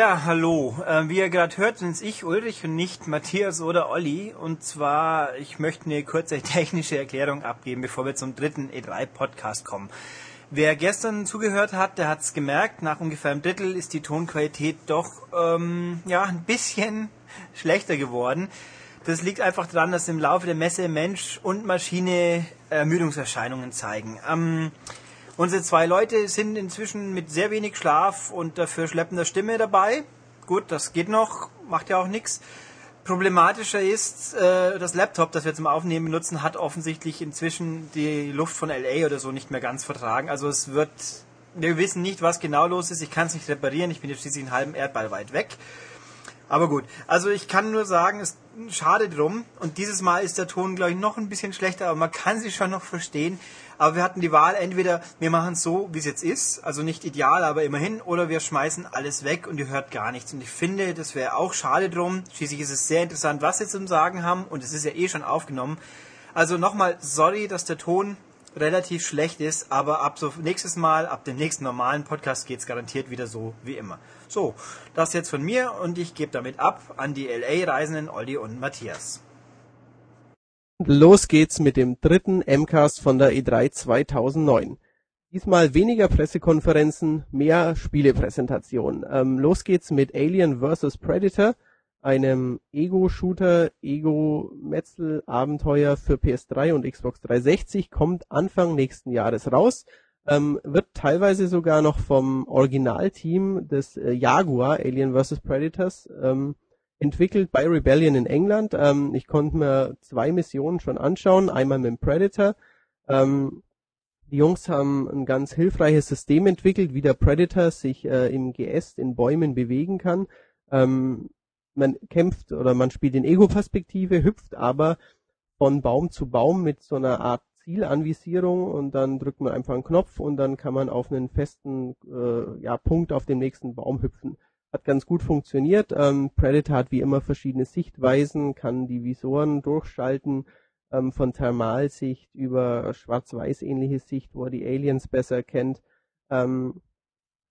Ja, hallo. Äh, wie ihr gerade hört, sind es ich, Ulrich, und nicht Matthias oder Olli. Und zwar, ich möchte eine kurze technische Erklärung abgeben, bevor wir zum dritten E3-Podcast kommen. Wer gestern zugehört hat, der hat es gemerkt, nach ungefähr einem Drittel ist die Tonqualität doch ähm, ja, ein bisschen schlechter geworden. Das liegt einfach daran, dass im Laufe der Messe Mensch und Maschine Ermüdungserscheinungen zeigen. Ähm, unsere zwei Leute sind inzwischen mit sehr wenig Schlaf und dafür schleppender Stimme dabei. Gut, das geht noch, macht ja auch nichts. Problematischer ist, äh, das Laptop, das wir zum Aufnehmen benutzen, hat offensichtlich inzwischen die Luft von LA oder so nicht mehr ganz vertragen. Also es wird, wir wissen nicht, was genau los ist. Ich kann es nicht reparieren. Ich bin jetzt schließlich einen halben Erdball weit weg. Aber gut, also ich kann nur sagen, es schade drum. Und dieses Mal ist der Ton, glaube ich, noch ein bisschen schlechter, aber man kann sie schon noch verstehen. Aber wir hatten die Wahl, entweder wir machen es so, wie es jetzt ist, also nicht ideal, aber immerhin, oder wir schmeißen alles weg und ihr hört gar nichts. Und ich finde, das wäre auch schade drum. Schließlich ist es sehr interessant, was sie zum Sagen haben und es ist ja eh schon aufgenommen. Also nochmal, sorry, dass der Ton relativ schlecht ist, aber ab so nächstes Mal, ab dem nächsten normalen Podcast geht's garantiert wieder so wie immer. So, das jetzt von mir und ich gebe damit ab an die LA-Reisenden Olli und Matthias. Los geht's mit dem dritten MCAST von der E3 2009. Diesmal weniger Pressekonferenzen, mehr Spielepräsentationen. Ähm, los geht's mit Alien vs. Predator – einem Ego-Shooter, Ego-Metzel-Abenteuer für PS3 und Xbox 360, kommt Anfang nächsten Jahres raus. Ähm, wird teilweise sogar noch vom Originalteam des äh, Jaguar Alien vs. Predators ähm, entwickelt bei Rebellion in England. Ähm, ich konnte mir zwei Missionen schon anschauen, einmal mit dem Predator. Ähm, die Jungs haben ein ganz hilfreiches System entwickelt, wie der Predator sich äh, im Geäst in Bäumen bewegen kann. Ähm, man kämpft oder man spielt in Ego-Perspektive, hüpft aber von Baum zu Baum mit so einer Art Zielanvisierung und dann drückt man einfach einen Knopf und dann kann man auf einen festen äh, ja, Punkt auf dem nächsten Baum hüpfen. Hat ganz gut funktioniert. Ähm, Predator hat wie immer verschiedene Sichtweisen, kann die Visoren durchschalten, ähm, von Thermalsicht über schwarz-weiß ähnliche Sicht, wo er die Aliens besser kennt. Ähm,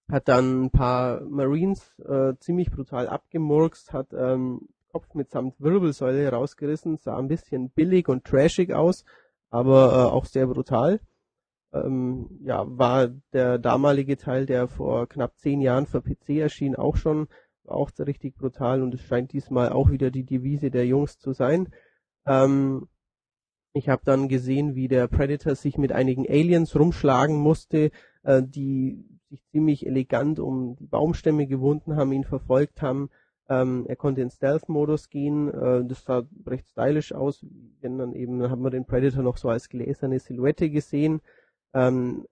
hat dann ein paar Marines äh, ziemlich brutal abgemurkst, hat ähm, Kopf mitsamt Wirbelsäule rausgerissen, sah ein bisschen billig und trashig aus, aber äh, auch sehr brutal. Ähm, ja, war der damalige Teil, der vor knapp zehn Jahren für PC erschien, auch schon, auch richtig brutal und es scheint diesmal auch wieder die Devise der Jungs zu sein. Ähm, ich habe dann gesehen, wie der Predator sich mit einigen Aliens rumschlagen musste, äh, die sich ziemlich elegant um die Baumstämme gewunden haben, ihn verfolgt haben. Ähm, er konnte in Stealth-Modus gehen, äh, das sah recht stylisch aus, denn dann eben dann haben wir den Predator noch so als gläserne Silhouette gesehen. Ähm,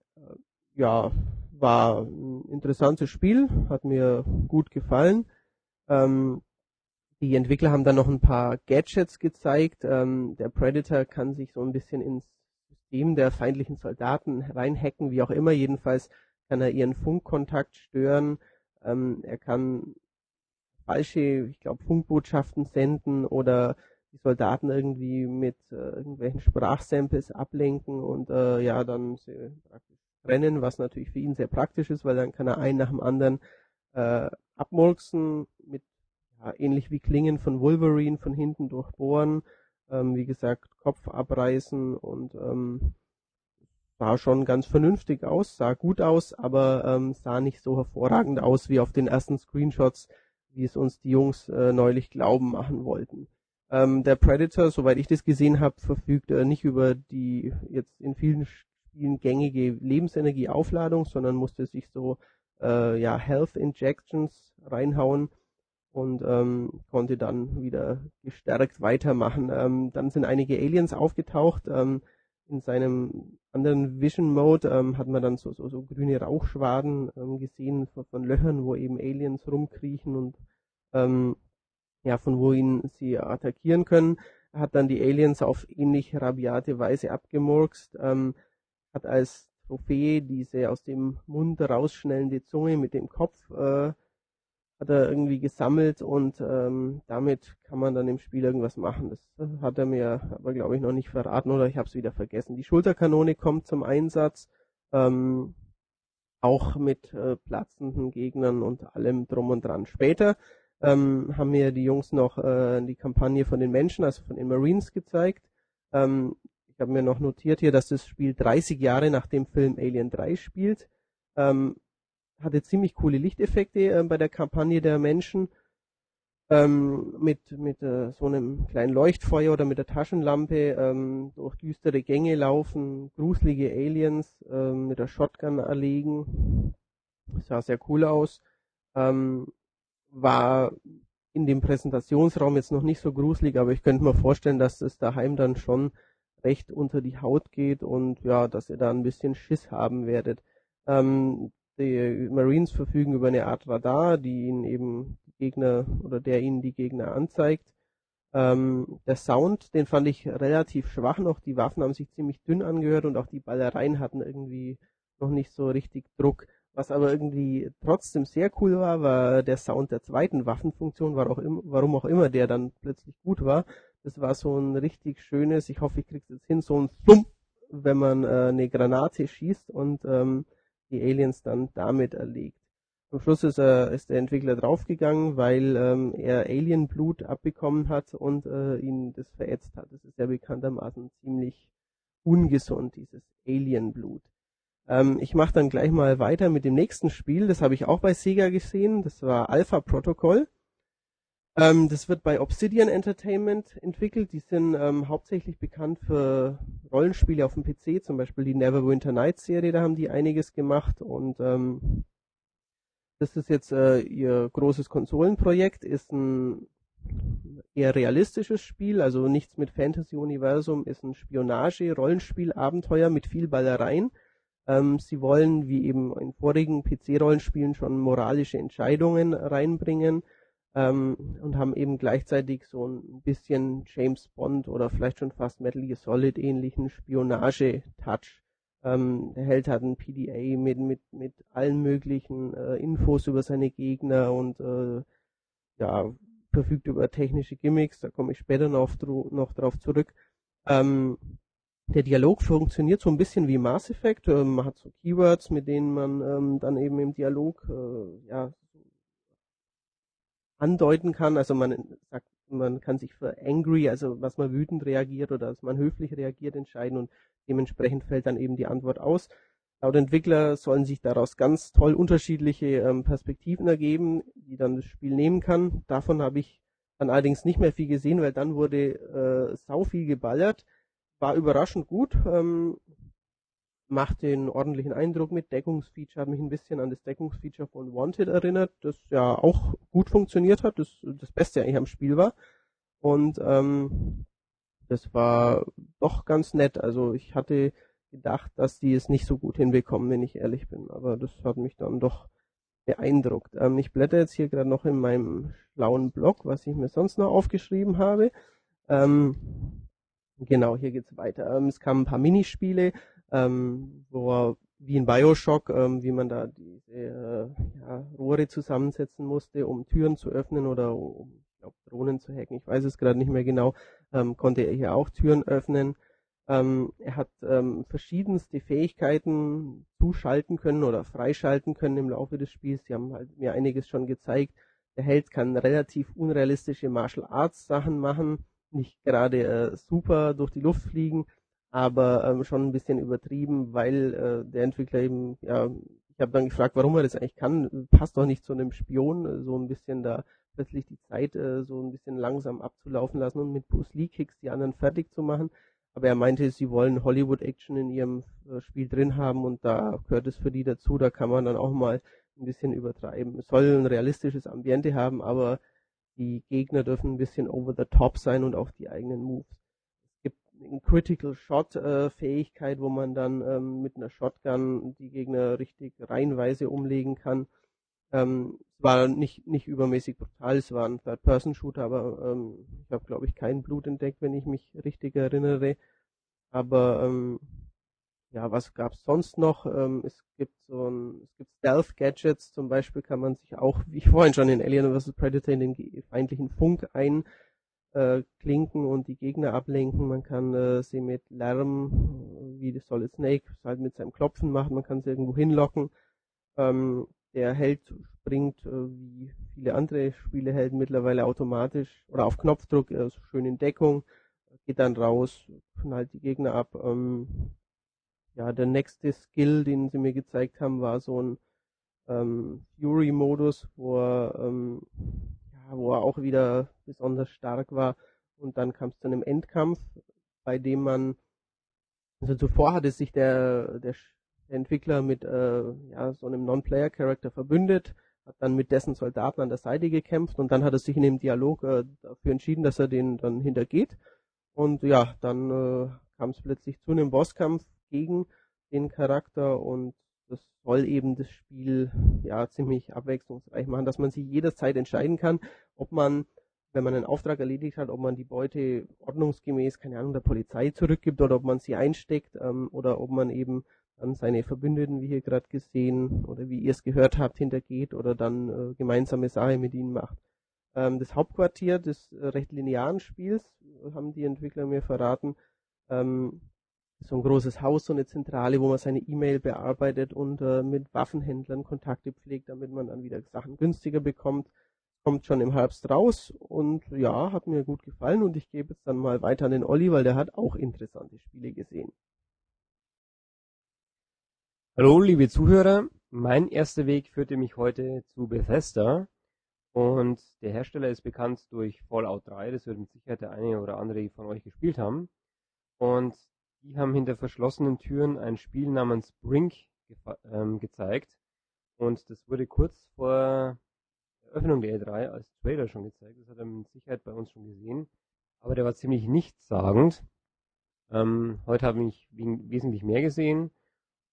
ja, war ein interessantes Spiel, hat mir gut gefallen. Ähm, die Entwickler haben dann noch ein paar Gadgets gezeigt. Ähm, der Predator kann sich so ein bisschen ins System der feindlichen Soldaten reinhacken, wie auch immer. Jedenfalls kann er ihren Funkkontakt stören. Ähm, er kann falsche, ich glaube, Funkbotschaften senden oder die Soldaten irgendwie mit äh, irgendwelchen Sprachsamples ablenken und äh, ja, dann sie praktisch trennen, was natürlich für ihn sehr praktisch ist, weil dann kann er einen nach dem anderen äh, abmurksen mit ja, ähnlich wie Klingen von Wolverine von hinten durchbohren, ähm, wie gesagt, Kopf abreißen und ähm, sah schon ganz vernünftig aus, sah gut aus, aber ähm, sah nicht so hervorragend aus wie auf den ersten Screenshots, wie es uns die Jungs äh, neulich glauben machen wollten. Ähm, der Predator, soweit ich das gesehen habe, verfügt äh, nicht über die jetzt in vielen Spielen gängige Lebensenergieaufladung, sondern musste sich so äh, ja Health Injections reinhauen und ähm, konnte dann wieder gestärkt weitermachen. Ähm, dann sind einige Aliens aufgetaucht. Ähm, in seinem anderen Vision Mode ähm, hat man dann so, so, so grüne Rauchschwaden ähm, gesehen von, von, Löchern, wo eben Aliens rumkriechen und ähm, ja, von wo ihn sie attackieren können. Er hat dann die Aliens auf ähnlich rabiate Weise abgemurkst, ähm, hat als Trophäe diese aus dem Mund rausschnellende Zunge mit dem Kopf äh, hat er irgendwie gesammelt und ähm, damit kann man dann im Spiel irgendwas machen. Das hat er mir aber, glaube ich, noch nicht verraten oder ich habe es wieder vergessen. Die Schulterkanone kommt zum Einsatz. Ähm, auch mit äh, platzenden Gegnern und allem drum und dran. Später ähm, haben mir die Jungs noch äh, die Kampagne von den Menschen, also von den Marines gezeigt. Ähm, ich habe mir noch notiert hier, dass das Spiel 30 Jahre nach dem Film Alien 3 spielt. Ähm, hatte ziemlich coole Lichteffekte äh, bei der Kampagne der Menschen. Ähm, mit mit äh, so einem kleinen Leuchtfeuer oder mit der Taschenlampe ähm, durch düstere Gänge laufen, gruselige Aliens ähm, mit der Shotgun erlegen. Sah sehr cool aus. Ähm, war in dem Präsentationsraum jetzt noch nicht so gruselig, aber ich könnte mir vorstellen, dass es daheim dann schon recht unter die Haut geht und ja, dass ihr da ein bisschen Schiss haben werdet. Ähm, die Marines verfügen über eine Art Radar, die ihnen eben die Gegner oder der ihnen die Gegner anzeigt. Ähm, der Sound, den fand ich relativ schwach noch. Die Waffen haben sich ziemlich dünn angehört und auch die Ballereien hatten irgendwie noch nicht so richtig Druck. Was aber irgendwie trotzdem sehr cool war, war der Sound der zweiten Waffenfunktion, auch im, warum auch immer der dann plötzlich gut war. Das war so ein richtig schönes, ich hoffe, ich krieg's jetzt hin, so ein Thump, wenn man äh, eine Granate schießt und ähm, die Aliens dann damit erlegt. Am Schluss ist, er, ist der Entwickler draufgegangen, weil ähm, er Alienblut abbekommen hat und äh, ihn das verätzt hat. Das ist ja bekanntermaßen ziemlich ungesund, dieses Alienblut. Ähm, ich mache dann gleich mal weiter mit dem nächsten Spiel. Das habe ich auch bei Sega gesehen. Das war Alpha Protocol. Ähm, das wird bei Obsidian Entertainment entwickelt. Die sind ähm, hauptsächlich bekannt für Rollenspiele auf dem PC, zum Beispiel die Neverwinter Nights Serie. Da haben die einiges gemacht und ähm, das ist jetzt äh, ihr großes Konsolenprojekt. Ist ein eher realistisches Spiel, also nichts mit Fantasy-Universum, ist ein Spionage, Rollenspiel, Abenteuer mit viel Ballereien. Ähm, sie wollen, wie eben in vorigen PC-Rollenspielen, schon moralische Entscheidungen reinbringen ähm, und haben eben gleichzeitig so ein bisschen James Bond oder vielleicht schon fast Metal Gear Solid ähnlichen Spionage-Touch. Ähm, der Held hat ein PDA mit, mit, mit allen möglichen äh, Infos über seine Gegner und äh, ja, verfügt über technische Gimmicks, da komme ich später noch, noch drauf zurück. Ähm, der Dialog funktioniert so ein bisschen wie Mass Effect. Ähm, man hat so Keywords, mit denen man ähm, dann eben im Dialog äh, ja, andeuten kann. Also man sagt, man kann sich für angry, also was man wütend reagiert oder dass man höflich reagiert, entscheiden und dementsprechend fällt dann eben die Antwort aus. Laut Entwickler sollen sich daraus ganz toll unterschiedliche ähm, Perspektiven ergeben, die dann das Spiel nehmen kann. Davon habe ich dann allerdings nicht mehr viel gesehen, weil dann wurde äh, sau viel geballert war überraschend gut, ähm, macht den ordentlichen Eindruck mit. Deckungsfeature hat mich ein bisschen an das Deckungsfeature von Wanted erinnert, das ja auch gut funktioniert hat, das das Beste eigentlich am Spiel war. Und ähm, das war doch ganz nett. Also ich hatte gedacht, dass die es nicht so gut hinbekommen, wenn ich ehrlich bin. Aber das hat mich dann doch beeindruckt. Ähm, ich blätter jetzt hier gerade noch in meinem schlauen Blog, was ich mir sonst noch aufgeschrieben habe. Ähm, Genau, hier geht's weiter. Ähm, es kamen ein paar Minispiele, ähm, wo wie in Bioshock, ähm, wie man da diese äh, ja, Rohre zusammensetzen musste, um Türen zu öffnen oder um glaub, Drohnen zu hacken. Ich weiß es gerade nicht mehr genau. Ähm, konnte er hier auch Türen öffnen. Ähm, er hat ähm, verschiedenste Fähigkeiten zuschalten können oder freischalten können im Laufe des Spiels. Sie haben halt mir einiges schon gezeigt. Der Held kann relativ unrealistische Martial Arts Sachen machen nicht gerade äh, super durch die Luft fliegen, aber ähm, schon ein bisschen übertrieben, weil äh, der Entwickler eben, ja, ich habe dann gefragt, warum er das eigentlich kann, passt doch nicht zu einem Spion, äh, so ein bisschen da plötzlich die Zeit äh, so ein bisschen langsam abzulaufen lassen und mit Bruce Lee Kicks die anderen fertig zu machen. Aber er meinte, sie wollen Hollywood Action in ihrem äh, Spiel drin haben und da gehört es für die dazu, da kann man dann auch mal ein bisschen übertreiben. Es soll ein realistisches Ambiente haben, aber die Gegner dürfen ein bisschen over the top sein und auch die eigenen Moves. Es gibt eine Critical Shot äh, Fähigkeit, wo man dann ähm, mit einer Shotgun die Gegner richtig reihenweise umlegen kann. Ähm, es war nicht, nicht übermäßig brutal, es war ein Third-Person-Shooter, aber ähm, ich habe, glaube ich, kein Blut entdeckt, wenn ich mich richtig erinnere. Aber ähm, ja, was gab's sonst noch? Ähm, es gibt so ein, es gibt Stealth-Gadgets, zum Beispiel kann man sich auch, wie ich vorhin schon in Alien vs. Predator, in den feindlichen Funk einklinken äh, und die Gegner ablenken. Man kann äh, sie mit Lärm, wie das Solid Snake, halt mit seinem Klopfen machen, man kann sie irgendwo hinlocken. Ähm, der Held springt äh, wie viele andere Spielehelden mittlerweile automatisch oder auf Knopfdruck äh, schön in Deckung, geht dann raus, knallt die Gegner ab. Ähm, ja, der nächste Skill, den sie mir gezeigt haben, war so ein ähm, Fury-Modus, wo er, ähm, ja, wo er auch wieder besonders stark war. Und dann kam es zu einem Endkampf, bei dem man, also zuvor hatte sich der, der, der Entwickler mit äh, ja, so einem Non-Player-Character verbündet, hat dann mit dessen Soldaten an der Seite gekämpft und dann hat er sich in dem Dialog äh, dafür entschieden, dass er den dann hintergeht. Und ja, dann äh, kam es plötzlich zu einem Bosskampf gegen den Charakter und das soll eben das Spiel ja ziemlich abwechslungsreich machen, dass man sich jederzeit entscheiden kann, ob man, wenn man einen Auftrag erledigt hat, ob man die Beute ordnungsgemäß, keine Ahnung, der Polizei zurückgibt oder ob man sie einsteckt ähm, oder ob man eben dann seine Verbündeten, wie hier gerade gesehen oder wie ihr es gehört habt, hintergeht oder dann äh, gemeinsame Sache mit ihnen macht. Ähm, das Hauptquartier des äh, recht linearen Spiels, haben die Entwickler mir verraten, ähm, so ein großes Haus, so eine Zentrale, wo man seine E-Mail bearbeitet und äh, mit Waffenhändlern Kontakte pflegt, damit man dann wieder Sachen günstiger bekommt. Kommt schon im Herbst raus und ja, hat mir gut gefallen und ich gebe jetzt dann mal weiter an den Olli, weil der hat auch interessante Spiele gesehen. Hallo, liebe Zuhörer. Mein erster Weg führte mich heute zu Bethesda und der Hersteller ist bekannt durch Fallout 3. Das wird mit Sicherheit der eine oder andere von euch gespielt haben. Und die haben hinter verschlossenen Türen ein Spiel namens Brink ähm, gezeigt. Und das wurde kurz vor Eröffnung der E3 als Trailer schon gezeigt. Das hat er mit Sicherheit bei uns schon gesehen. Aber der war ziemlich nichtssagend. Ähm, heute habe ich wesentlich mehr gesehen.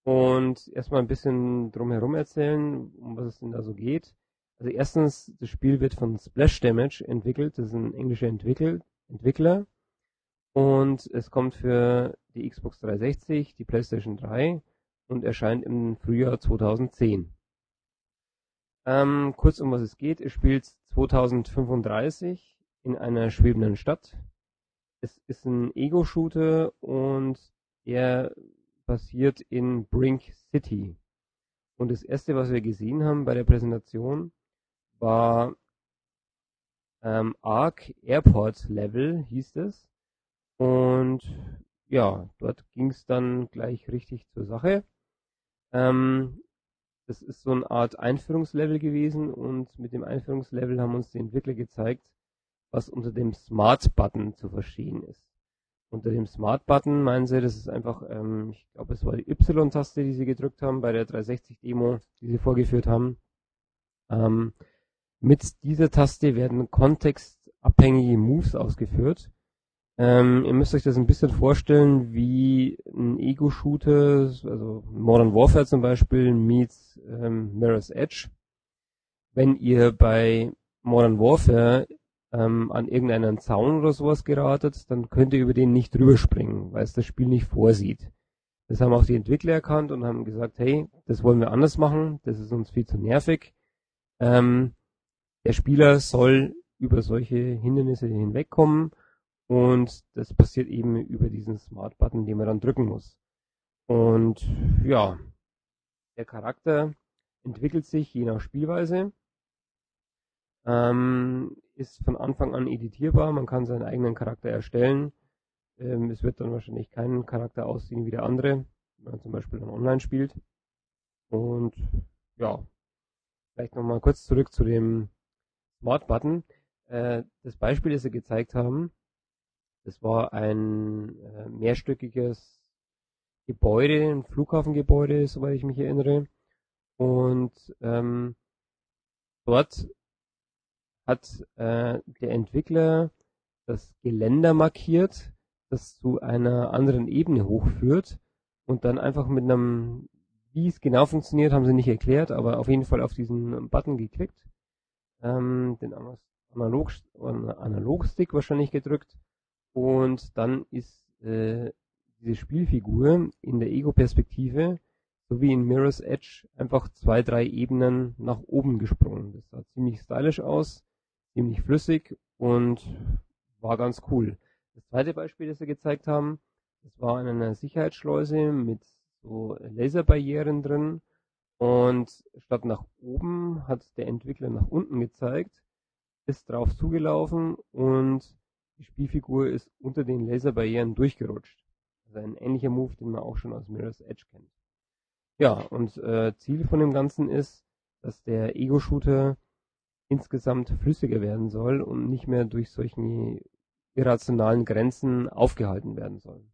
Und erstmal ein bisschen drumherum erzählen, um was es denn da so geht. Also erstens, das Spiel wird von Splash Damage entwickelt. Das ist ein englischer Entwickler. Und es kommt für die Xbox 360, die PlayStation 3 und erscheint im Frühjahr 2010. Ähm, kurz um was es geht. Es spielt 2035 in einer schwebenden Stadt. Es ist ein Ego-Shooter und er basiert in Brink City. Und das erste, was wir gesehen haben bei der Präsentation, war ähm, Arc Airport Level, hieß es. Und ja, dort ging es dann gleich richtig zur Sache. Ähm, das ist so eine Art Einführungslevel gewesen und mit dem Einführungslevel haben uns die Entwickler gezeigt, was unter dem Smart-Button zu verstehen ist. Unter dem Smart-Button meinen sie, das ist einfach, ähm, ich glaube, es war die Y-Taste, die sie gedrückt haben bei der 360-Demo, die sie vorgeführt haben. Ähm, mit dieser Taste werden kontextabhängige Moves ausgeführt. Ähm, ihr müsst euch das ein bisschen vorstellen wie ein Ego-Shooter, also Modern Warfare zum Beispiel meets ähm, Mirror's Edge. Wenn ihr bei Modern Warfare ähm, an irgendeinen Zaun oder sowas geratet, dann könnt ihr über den nicht drüber springen, weil es das Spiel nicht vorsieht. Das haben auch die Entwickler erkannt und haben gesagt, hey, das wollen wir anders machen, das ist uns viel zu nervig. Ähm, der Spieler soll über solche Hindernisse hinwegkommen und das passiert eben über diesen Smart Button, den man dann drücken muss. Und ja, der Charakter entwickelt sich je nach Spielweise, ähm, ist von Anfang an editierbar, man kann seinen eigenen Charakter erstellen. Ähm, es wird dann wahrscheinlich keinen Charakter aussehen wie der andere, wenn man zum Beispiel dann online spielt. Und ja, vielleicht nochmal kurz zurück zu dem Smart Button. Äh, das Beispiel, das sie gezeigt haben, das war ein äh, mehrstöckiges Gebäude, ein Flughafengebäude, soweit ich mich erinnere. Und ähm, dort hat äh, der Entwickler das Geländer markiert, das zu einer anderen Ebene hochführt und dann einfach mit einem, wie es genau funktioniert, haben sie nicht erklärt, aber auf jeden Fall auf diesen Button geklickt, ähm, den Analog, Analogstick wahrscheinlich gedrückt und dann ist äh, diese Spielfigur in der Ego-Perspektive, so wie in Mirror's Edge, einfach zwei, drei Ebenen nach oben gesprungen. Das sah ziemlich stylisch aus, ziemlich flüssig und war ganz cool. Das zweite Beispiel, das wir gezeigt haben, das war in einer Sicherheitsschleuse mit so Laserbarrieren drin Und statt nach oben hat der Entwickler nach unten gezeigt, ist drauf zugelaufen und die Spielfigur ist unter den Laserbarrieren durchgerutscht. Also ein ähnlicher Move, den man auch schon aus Mirror's Edge kennt. Ja, und äh, Ziel von dem Ganzen ist, dass der Ego-Shooter insgesamt flüssiger werden soll und nicht mehr durch solche irrationalen Grenzen aufgehalten werden soll.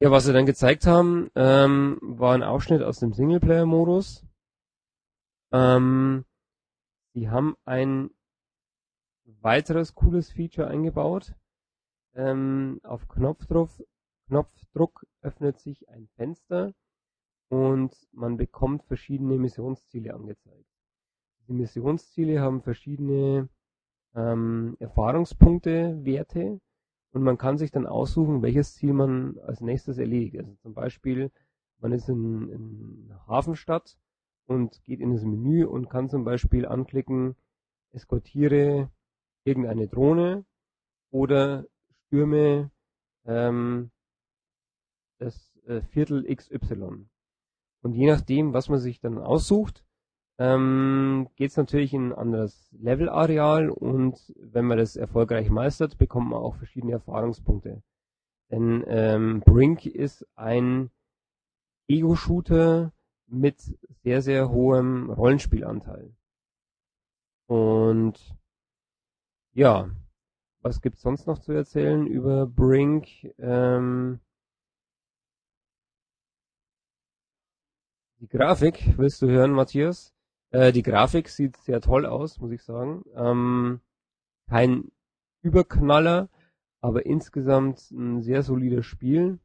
Ja, was sie dann gezeigt haben, ähm, war ein Ausschnitt aus dem Singleplayer-Modus. Ähm, sie haben ein weiteres cooles Feature eingebaut. Ähm, auf Knopfdruck, Knopfdruck öffnet sich ein Fenster und man bekommt verschiedene Missionsziele angezeigt. Die Missionsziele haben verschiedene ähm, Erfahrungspunkte, Werte und man kann sich dann aussuchen, welches Ziel man als nächstes erledigt. Also zum Beispiel, man ist in, in Hafenstadt und geht in das Menü und kann zum Beispiel anklicken, eskortiere irgendeine Drohne oder stürme ähm, das äh, Viertel XY. Und je nachdem, was man sich dann aussucht, ähm, geht es natürlich in ein anderes Levelareal und wenn man das erfolgreich meistert, bekommt man auch verschiedene Erfahrungspunkte. Denn ähm, Brink ist ein Ego-Shooter mit sehr, sehr hohem Rollenspielanteil. Und ja, was gibt's sonst noch zu erzählen über Brink? Ähm, die Grafik, willst du hören, Matthias? Äh, die Grafik sieht sehr toll aus, muss ich sagen. Ähm, kein Überknaller, aber insgesamt ein sehr solides Spiel.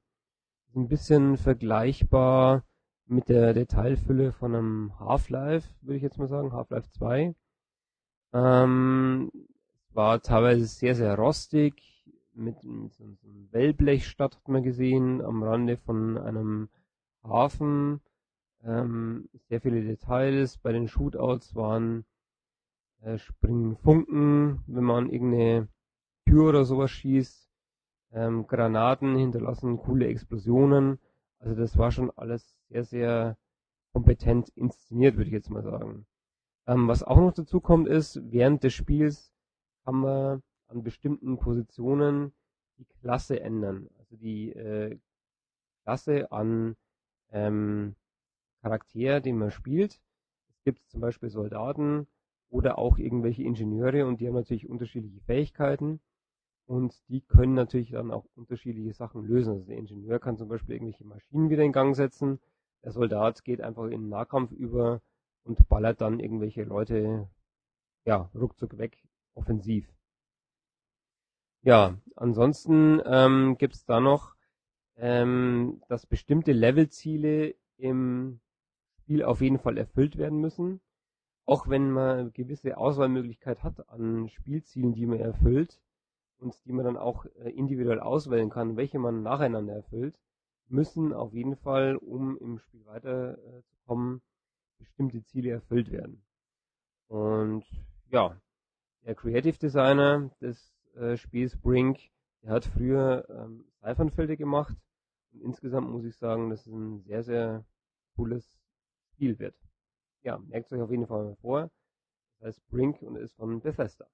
Ein bisschen vergleichbar mit der Detailfülle von einem Half-Life, würde ich jetzt mal sagen, Half-Life 2. Ähm, war teilweise sehr, sehr rostig, mit, mit so einem Wellblechstadt hat man gesehen, am Rande von einem Hafen. Ähm, sehr viele Details. Bei den Shootouts waren äh, springen Funken, wenn man irgendeine Tür oder sowas schießt. Ähm, Granaten hinterlassen coole Explosionen. Also das war schon alles sehr, sehr kompetent inszeniert, würde ich jetzt mal sagen. Ähm, was auch noch dazu kommt, ist, während des Spiels kann man an bestimmten Positionen die Klasse ändern. Also die äh, Klasse an ähm, Charakter, den man spielt. Es gibt zum Beispiel Soldaten oder auch irgendwelche Ingenieure und die haben natürlich unterschiedliche Fähigkeiten und die können natürlich dann auch unterschiedliche Sachen lösen. Also der Ingenieur kann zum Beispiel irgendwelche Maschinen wieder in Gang setzen. Der Soldat geht einfach in den Nahkampf über und ballert dann irgendwelche Leute ja ruckzuck weg offensiv. Ja, ansonsten ähm, gibt es da noch, ähm, dass bestimmte Levelziele im Spiel auf jeden Fall erfüllt werden müssen. Auch wenn man eine gewisse Auswahlmöglichkeit hat an Spielzielen, die man erfüllt und die man dann auch äh, individuell auswählen kann, welche man nacheinander erfüllt, müssen auf jeden Fall, um im Spiel weiterzukommen, bestimmte Ziele erfüllt werden. Und ja, der Creative Designer des äh, Spiels Brink, der hat früher ähm, Seifernfelder gemacht und insgesamt muss ich sagen, das ist ein sehr, sehr cooles Spiel wird. Ja, merkt euch auf jeden Fall mal vor. Das heißt Brink und ist von Bethesda.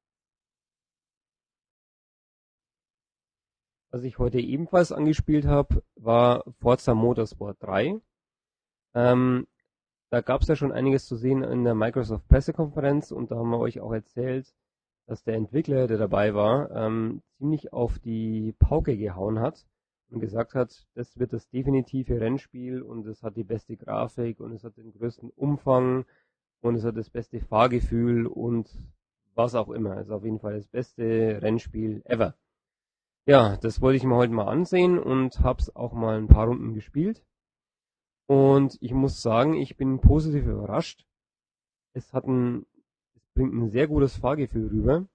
Was ich heute ebenfalls angespielt habe, war Forza Motorsport 3. Ähm, da gab es ja schon einiges zu sehen in der Microsoft Pressekonferenz und da haben wir euch auch erzählt, dass der Entwickler, der dabei war, ähm, ziemlich auf die Pauke gehauen hat und gesagt hat, das wird das definitive Rennspiel und es hat die beste Grafik und es hat den größten Umfang und es hat das beste Fahrgefühl und was auch immer. Es ist auf jeden Fall das beste Rennspiel ever. Ja, das wollte ich mir heute mal ansehen und hab's auch mal ein paar Runden gespielt. Und ich muss sagen, ich bin positiv überrascht. Es hat ein, es bringt ein sehr gutes Fahrgefühl rüber.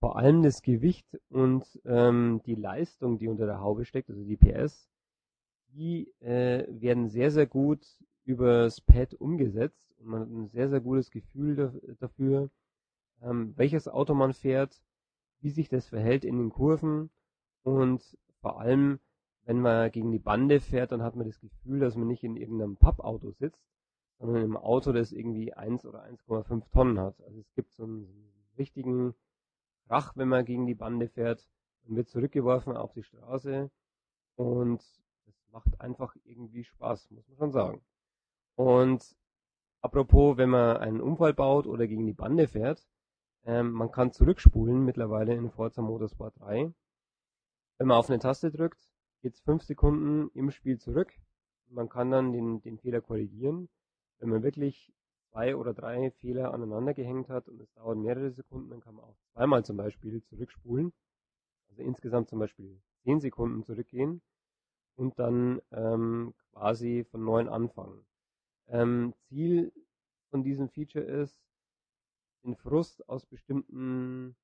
Vor allem das Gewicht und ähm, die Leistung, die unter der Haube steckt, also die PS, die äh, werden sehr, sehr gut übers Pad umgesetzt und man hat ein sehr, sehr gutes Gefühl dafür, ähm, welches Auto man fährt, wie sich das verhält in den Kurven und vor allem, wenn man gegen die Bande fährt, dann hat man das Gefühl, dass man nicht in irgendeinem Pappauto sitzt, sondern im Auto, das irgendwie 1 oder 1,5 Tonnen hat. Also es gibt so einen richtigen Krach, wenn man gegen die Bande fährt. Man wird zurückgeworfen auf die Straße und das macht einfach irgendwie Spaß, muss man schon sagen. Und apropos, wenn man einen Unfall baut oder gegen die Bande fährt, ähm, man kann zurückspulen mittlerweile in Forza Motorsport 3. Wenn man auf eine Taste drückt, geht es fünf Sekunden im Spiel zurück. Man kann dann den, den Fehler korrigieren. Wenn man wirklich zwei oder drei Fehler aneinander gehängt hat und es dauert mehrere Sekunden, dann kann man auch zweimal zum Beispiel zurückspulen. Also insgesamt zum Beispiel zehn Sekunden zurückgehen und dann ähm, quasi von neuem anfangen. Ähm, Ziel von diesem Feature ist, den Frust aus bestimmten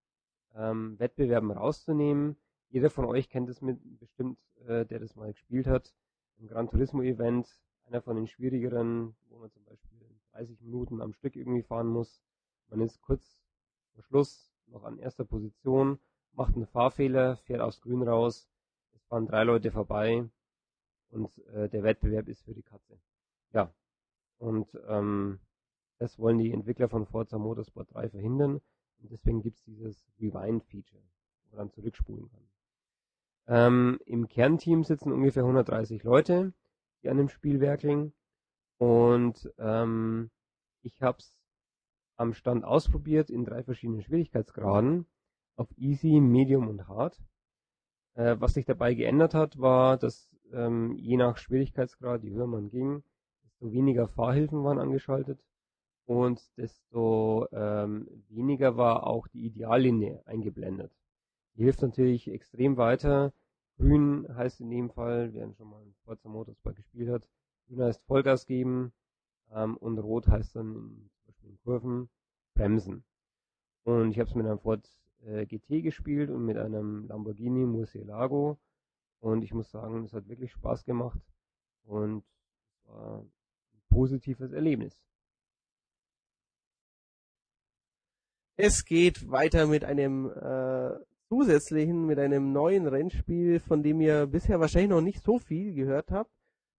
ähm, Wettbewerben rauszunehmen. Jeder von euch kennt es mit bestimmt, äh, der das mal gespielt hat. Im Gran Turismo Event, einer von den schwierigeren, wo man zum Beispiel 30 Minuten am Stück irgendwie fahren muss. Man ist kurz vor Schluss noch an erster Position, macht einen Fahrfehler, fährt aufs Grün raus, es fahren drei Leute vorbei und äh, der Wettbewerb ist für die Katze. Ja, und ähm, das wollen die Entwickler von Forza Motorsport 3 verhindern und deswegen gibt es dieses Rewind-Feature, wo man zurückspulen kann. Ähm, Im Kernteam sitzen ungefähr 130 Leute, die an dem Spiel werkeln und ähm, ich habe es am Stand ausprobiert in drei verschiedenen Schwierigkeitsgraden, auf Easy, Medium und Hard. Äh, was sich dabei geändert hat, war, dass ähm, je nach Schwierigkeitsgrad, je höher man ging, desto weniger Fahrhilfen waren angeschaltet und desto ähm, weniger war auch die Ideallinie eingeblendet. Die hilft natürlich extrem weiter. Grün heißt in dem Fall, wer schon mal Forza Motorsport gespielt hat, Grün heißt Vollgas geben ähm, und Rot heißt dann in, in Kurven bremsen. Und ich habe es mit einem Ford äh, GT gespielt und mit einem Lamborghini Murcielago und ich muss sagen, es hat wirklich Spaß gemacht und war ein positives Erlebnis. Es geht weiter mit einem äh, zusätzlichen, mit einem neuen Rennspiel, von dem ihr bisher wahrscheinlich noch nicht so viel gehört habt.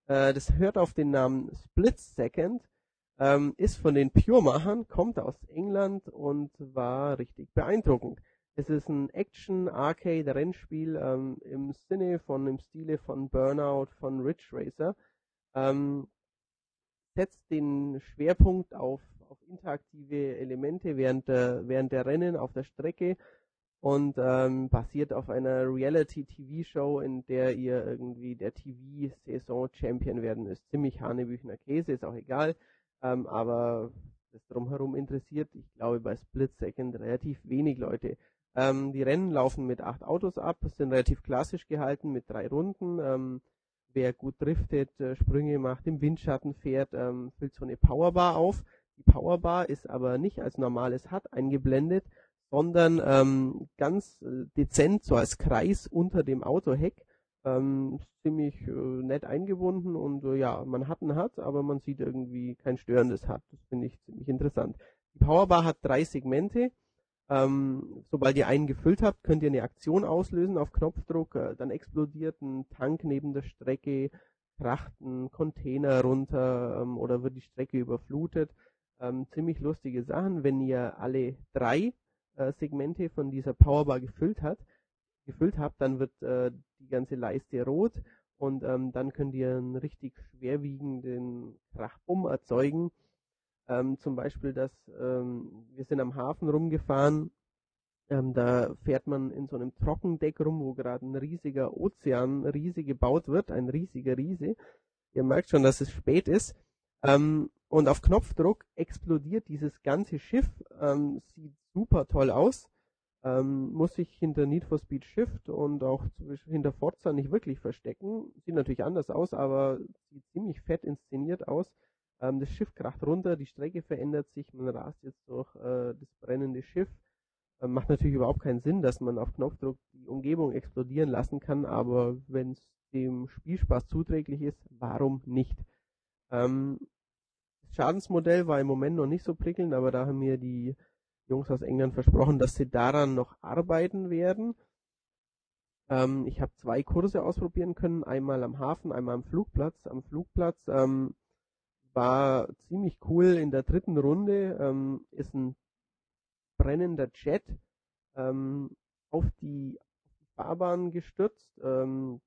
Äh, das hört auf den Namen Split Second, ähm, ist von den Pure-Machern, kommt aus England und war richtig beeindruckend. Es ist ein Action-Arcade-Rennspiel ähm, im Sinne von, im Stile von Burnout, von Ridge Racer. Ähm, setzt den Schwerpunkt auf, auf interaktive Elemente während der, während der Rennen auf der Strecke und ähm, basiert auf einer Reality-TV-Show, in der ihr irgendwie der TV-Saison-Champion werden müsst. Ziemlich hanebüchner Käse, ist auch egal, ähm, aber das drumherum interessiert, ich glaube, bei Split Second relativ wenig Leute. Ähm, die Rennen laufen mit acht Autos ab, sind relativ klassisch gehalten mit drei Runden. Ähm, wer gut driftet, äh, Sprünge macht, im Windschatten fährt, ähm, füllt so eine Powerbar auf. Die Powerbar ist aber nicht als normales HUD eingeblendet, sondern ähm, ganz äh, dezent so als Kreis unter dem Autoheck. Ähm, ziemlich äh, nett eingebunden und äh, ja, man hat einen Hut, aber man sieht irgendwie kein störendes Hut. Das finde ich ziemlich interessant. Die Powerbar hat drei Segmente. Ähm, sobald ihr einen gefüllt habt, könnt ihr eine Aktion auslösen auf Knopfdruck. Äh, dann explodiert ein Tank neben der Strecke, kracht ein Container runter ähm, oder wird die Strecke überflutet. Ähm, ziemlich lustige Sachen. Wenn ihr alle drei äh, Segmente von dieser Powerbar gefüllt hat, gefüllt habt, dann wird äh, die ganze Leiste rot und ähm, dann könnt ihr einen richtig schwerwiegenden Krachbumm erzeugen. Ähm, zum Beispiel, dass ähm, wir sind am Hafen rumgefahren, ähm, da fährt man in so einem Trockendeck rum, wo gerade ein riesiger Ozean riesig gebaut wird, ein riesiger Riese. Ihr merkt schon, dass es spät ist. Ähm, und auf Knopfdruck explodiert dieses ganze Schiff, ähm, sieht super toll aus, ähm, muss sich hinter Need for Speed Shift und auch hinter Forza nicht wirklich verstecken. Sieht natürlich anders aus, aber sieht ziemlich fett inszeniert aus. Ähm, das Schiff kracht runter, die Strecke verändert sich, man rast jetzt durch äh, das brennende Schiff. Ähm, macht natürlich überhaupt keinen Sinn, dass man auf Knopfdruck die Umgebung explodieren lassen kann, aber wenn es dem Spielspaß zuträglich ist, warum nicht? Ähm, das Schadensmodell war im Moment noch nicht so prickelnd, aber da haben mir die Jungs aus England versprochen, dass sie daran noch arbeiten werden. Ähm, ich habe zwei Kurse ausprobieren können, einmal am Hafen, einmal am Flugplatz. Am Flugplatz ähm, war ziemlich cool. In der dritten Runde ähm, ist ein brennender Jet ähm, auf die Fahrbahn gestürzt. Ähm,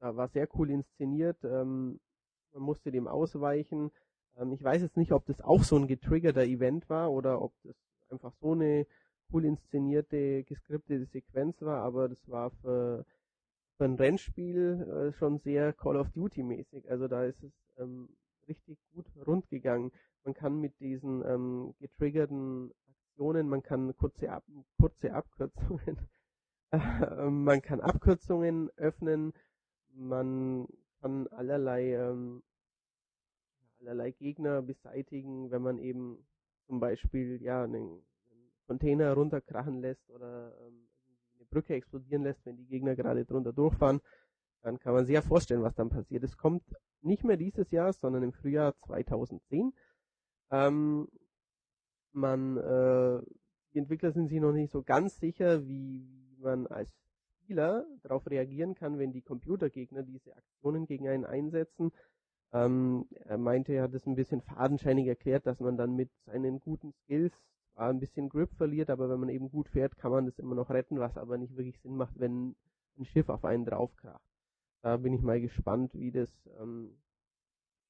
war sehr cool inszeniert. Ähm, man musste dem ausweichen. Ähm, ich weiß jetzt nicht, ob das auch so ein getriggerter Event war oder ob das einfach so eine cool inszenierte, geskriptete Sequenz war, aber das war für, für ein Rennspiel äh, schon sehr Call of Duty mäßig. Also da ist es ähm, richtig gut rund gegangen. Man kann mit diesen ähm, getriggerten Aktionen, man kann kurze, Ab kurze Abkürzungen, äh, man kann Abkürzungen öffnen, man kann allerlei ähm, allerlei Gegner beseitigen, wenn man eben zum Beispiel ja einen, Container runterkrachen lässt oder ähm, eine Brücke explodieren lässt, wenn die Gegner gerade drunter durchfahren, dann kann man sich ja vorstellen, was dann passiert. Es kommt nicht mehr dieses Jahr, sondern im Frühjahr 2010. Ähm, man, äh, die Entwickler sind sich noch nicht so ganz sicher, wie man als Spieler darauf reagieren kann, wenn die Computergegner diese Aktionen gegen einen einsetzen. Ähm, er meinte, er hat es ein bisschen fadenscheinig erklärt, dass man dann mit seinen guten Skills zwar ein bisschen Grip verliert, aber wenn man eben gut fährt, kann man das immer noch retten, was aber nicht wirklich Sinn macht, wenn ein Schiff auf einen draufkracht. Da bin ich mal gespannt, wie das, ähm,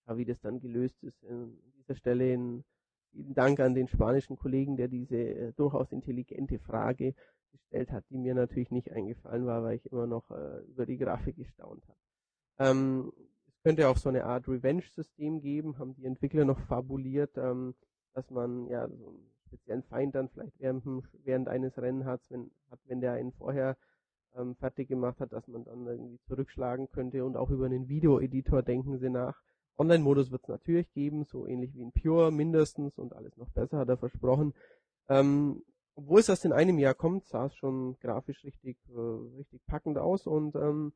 wie das dann gelöst ist. An dieser Stelle vielen Dank an den spanischen Kollegen, der diese äh, durchaus intelligente Frage gestellt hat, die mir natürlich nicht eingefallen war, weil ich immer noch äh, über die Grafik gestaunt habe. Ähm, könnte auch so eine Art Revenge-System geben, haben die Entwickler noch fabuliert, ähm, dass man ja so einen speziellen Feind dann vielleicht während, während eines Rennen hat, wenn, hat, wenn der einen vorher ähm, fertig gemacht hat, dass man dann irgendwie zurückschlagen könnte und auch über einen Video-Editor denken sie nach. Online-Modus wird es natürlich geben, so ähnlich wie in Pure mindestens und alles noch besser, hat er versprochen. Ähm, obwohl es erst in einem Jahr kommt, sah es schon grafisch richtig, äh, richtig packend aus und ähm,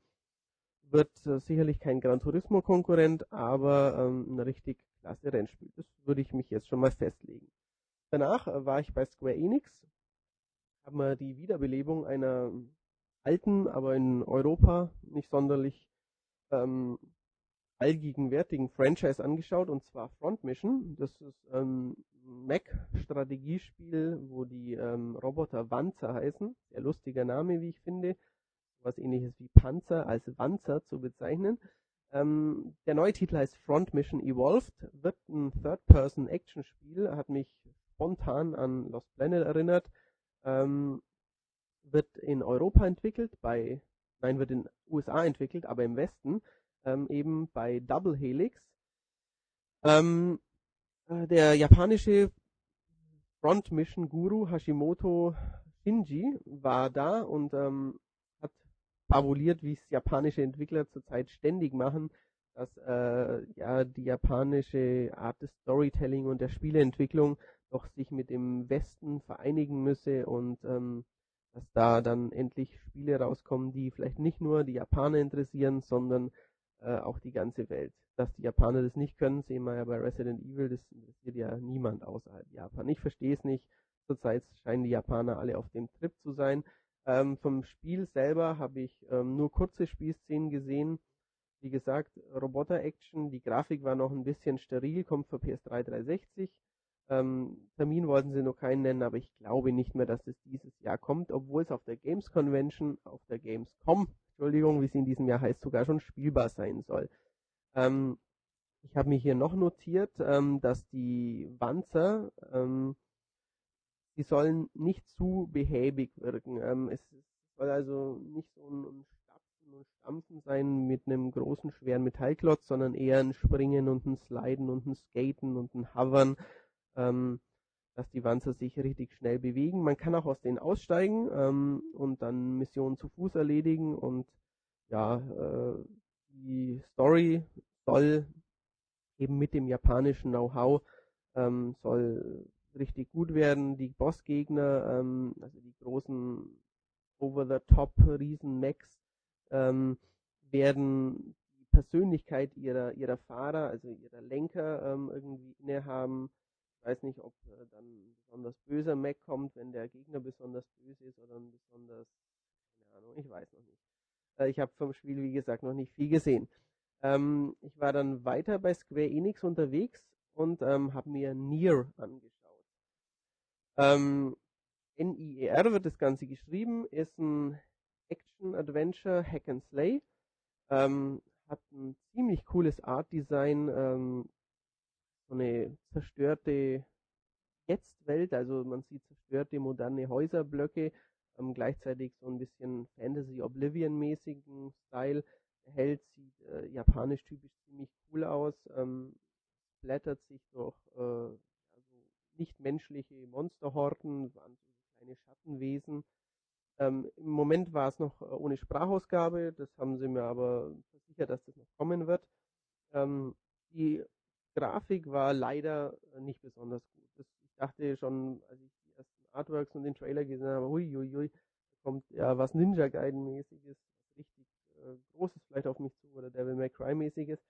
wird äh, sicherlich kein Gran Turismo Konkurrent, aber ähm, ein richtig klasse Rennspiel. Das würde ich mich jetzt schon mal festlegen. Danach äh, war ich bei Square Enix, haben wir die Wiederbelebung einer alten, aber in Europa nicht sonderlich ähm, allgegenwärtigen Franchise angeschaut, und zwar Front Mission. Das ist ein Mac-Strategiespiel, wo die ähm, Roboter Wanzer heißen. Sehr lustiger Name, wie ich finde was ähnliches wie Panzer als Wanzer zu bezeichnen. Ähm, der neue Titel heißt Front Mission Evolved, wird ein Third-Person-Action-Spiel, hat mich spontan an Lost Planet erinnert, ähm, wird in Europa entwickelt, bei, nein, wird in USA entwickelt, aber im Westen, ähm, eben bei Double Helix. Ähm, äh, der japanische Front Mission Guru Hashimoto Shinji war da und ähm, fabuliert, wie es japanische Entwickler zurzeit ständig machen, dass äh, ja die japanische Art des Storytelling und der Spieleentwicklung doch sich mit dem Westen vereinigen müsse und ähm, dass da dann endlich Spiele rauskommen, die vielleicht nicht nur die Japaner interessieren, sondern äh, auch die ganze Welt. Dass die Japaner das nicht können, sehen wir ja bei Resident Evil, das interessiert ja niemand außerhalb Japan. Ich verstehe es nicht. Zurzeit scheinen die Japaner alle auf dem Trip zu sein. Ähm, vom Spiel selber habe ich ähm, nur kurze Spielszenen gesehen. Wie gesagt, Roboter-Action, die Grafik war noch ein bisschen steril, kommt für PS3 360. Ähm, Termin wollten sie noch keinen nennen, aber ich glaube nicht mehr, dass es dieses Jahr kommt, obwohl es auf der Games Convention, auf der Gamescom, Entschuldigung, wie sie in diesem Jahr heißt, sogar schon spielbar sein soll. Ähm, ich habe mir hier noch notiert, ähm, dass die Wanzer ähm, die sollen nicht zu behäbig wirken. Ähm, es soll also nicht so ein Stapfen und Stampfen sein mit einem großen, schweren Metallklotz, sondern eher ein Springen und ein Sliden und ein Skaten und ein Hovern, ähm, dass die Wanzer sich richtig schnell bewegen. Man kann auch aus denen aussteigen ähm, und dann Missionen zu Fuß erledigen und ja, äh, die Story soll eben mit dem japanischen Know-how ähm, soll richtig gut werden. Die Bossgegner, ähm, also die großen Over-the-Top Riesen-Max, ähm, werden die Persönlichkeit ihrer, ihrer Fahrer, also ihrer Lenker ähm, irgendwie innehaben. Weiß nicht, ob äh, dann ein besonders böser Mac kommt, wenn der Gegner besonders böse ist oder ein besonders, keine Ahnung, ich weiß noch nicht. Äh, ich habe vom Spiel, wie gesagt, noch nicht viel gesehen. Ähm, ich war dann weiter bei Square Enix unterwegs und ähm, habe mir Nier angeschaut. Ähm, N-I-E-R wird das Ganze geschrieben, ist ein Action-Adventure Hack and Slay. Ähm, hat ein ziemlich cooles Art-Design, ähm, so eine zerstörte Jetzt-Welt, also man sieht zerstörte moderne Häuserblöcke, ähm, gleichzeitig so ein bisschen Fantasy-Oblivion-mäßigen Style. Der Held sieht äh, japanisch typisch ziemlich cool aus, ähm, blättert sich durch äh, also nicht menschliche Monsterhorten, waren so kleine Schattenwesen. Ähm, Im Moment war es noch äh, ohne Sprachausgabe, das haben sie mir aber versichert, dass das noch kommen wird. Ähm, die Grafik war leider äh, nicht besonders gut. Das, ich dachte schon, als ich die ersten Artworks und den Trailer gesehen habe, hui, hui, hui, da kommt ja was Ninja Gaiden mäßiges, richtig äh, Großes vielleicht auf mich zu oder Devil May Cry mäßiges.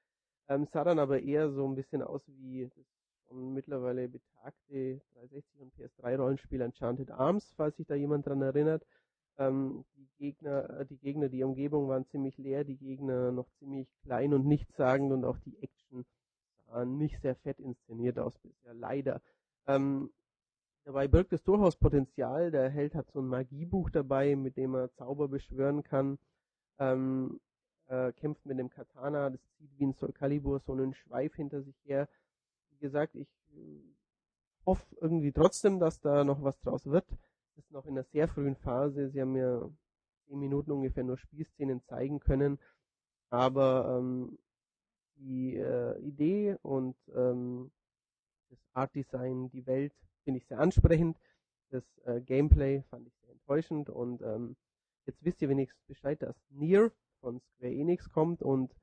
Ähm, sah dann aber eher so ein bisschen aus wie das schon mittlerweile betagte 360 und PS3 Rollenspiel Enchanted Arms, falls sich da jemand dran erinnert. Ähm, die Gegner, äh, die Gegner, die Umgebung waren ziemlich leer, die Gegner noch ziemlich klein und nichtssagend und auch die Action sah nicht sehr fett inszeniert aus bisher, leider. Ähm, dabei birgt es durchaus Potenzial. Der Held hat so ein Magiebuch dabei, mit dem er Zauber beschwören kann. Ähm, äh, kämpft mit dem Katana, das zieht wie ein Soul Calibur so einen Schweif hinter sich her. Wie gesagt, ich äh, hoffe irgendwie trotzdem, dass da noch was draus wird ist noch in einer sehr frühen Phase. Sie haben mir zehn Minuten ungefähr nur Spielszenen zeigen können. Aber ähm, die äh, Idee und ähm, das Art Design, die Welt finde ich sehr ansprechend. Das äh, Gameplay fand ich sehr enttäuschend und ähm, jetzt wisst ihr wenigstens Bescheid, dass Nier von Square Enix kommt und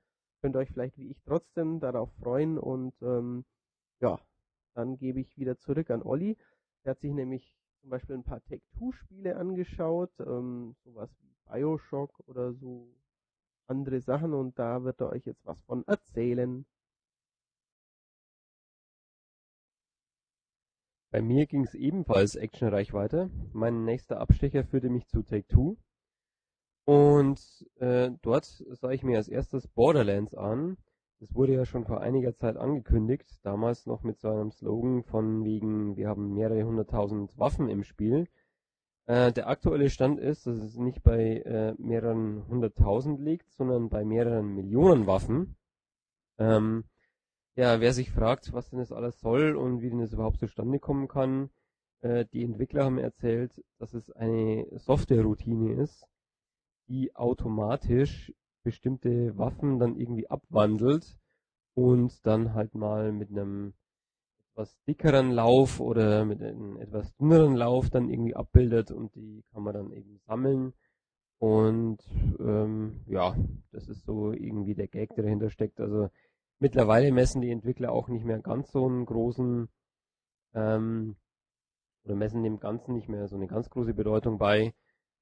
könnt euch vielleicht wie ich trotzdem darauf freuen und ähm, ja, dann gebe ich wieder zurück an Olli. Der hat sich nämlich zum Beispiel ein paar Take-Two-Spiele angeschaut, ähm, sowas wie Bioshock oder so andere Sachen und da wird er euch jetzt was von erzählen. Bei mir ging es ebenfalls actionreich weiter. Mein nächster Abstecher führte mich zu Take-Two. Und äh, dort sah ich mir als erstes Borderlands an. Das wurde ja schon vor einiger Zeit angekündigt, damals noch mit so einem Slogan von wegen, wir haben mehrere hunderttausend Waffen im Spiel. Äh, der aktuelle Stand ist, dass es nicht bei äh, mehreren hunderttausend liegt, sondern bei mehreren Millionen Waffen. Ähm, ja, wer sich fragt, was denn das alles soll und wie denn das überhaupt zustande kommen kann, äh, die Entwickler haben erzählt, dass es eine Software-Routine ist, die automatisch bestimmte Waffen dann irgendwie abwandelt und dann halt mal mit einem etwas dickeren Lauf oder mit einem etwas dünneren Lauf dann irgendwie abbildet und die kann man dann eben sammeln. Und ähm, ja, das ist so irgendwie der Gag, der dahinter steckt. Also mittlerweile messen die Entwickler auch nicht mehr ganz so einen großen ähm, oder messen dem Ganzen nicht mehr so eine ganz große Bedeutung bei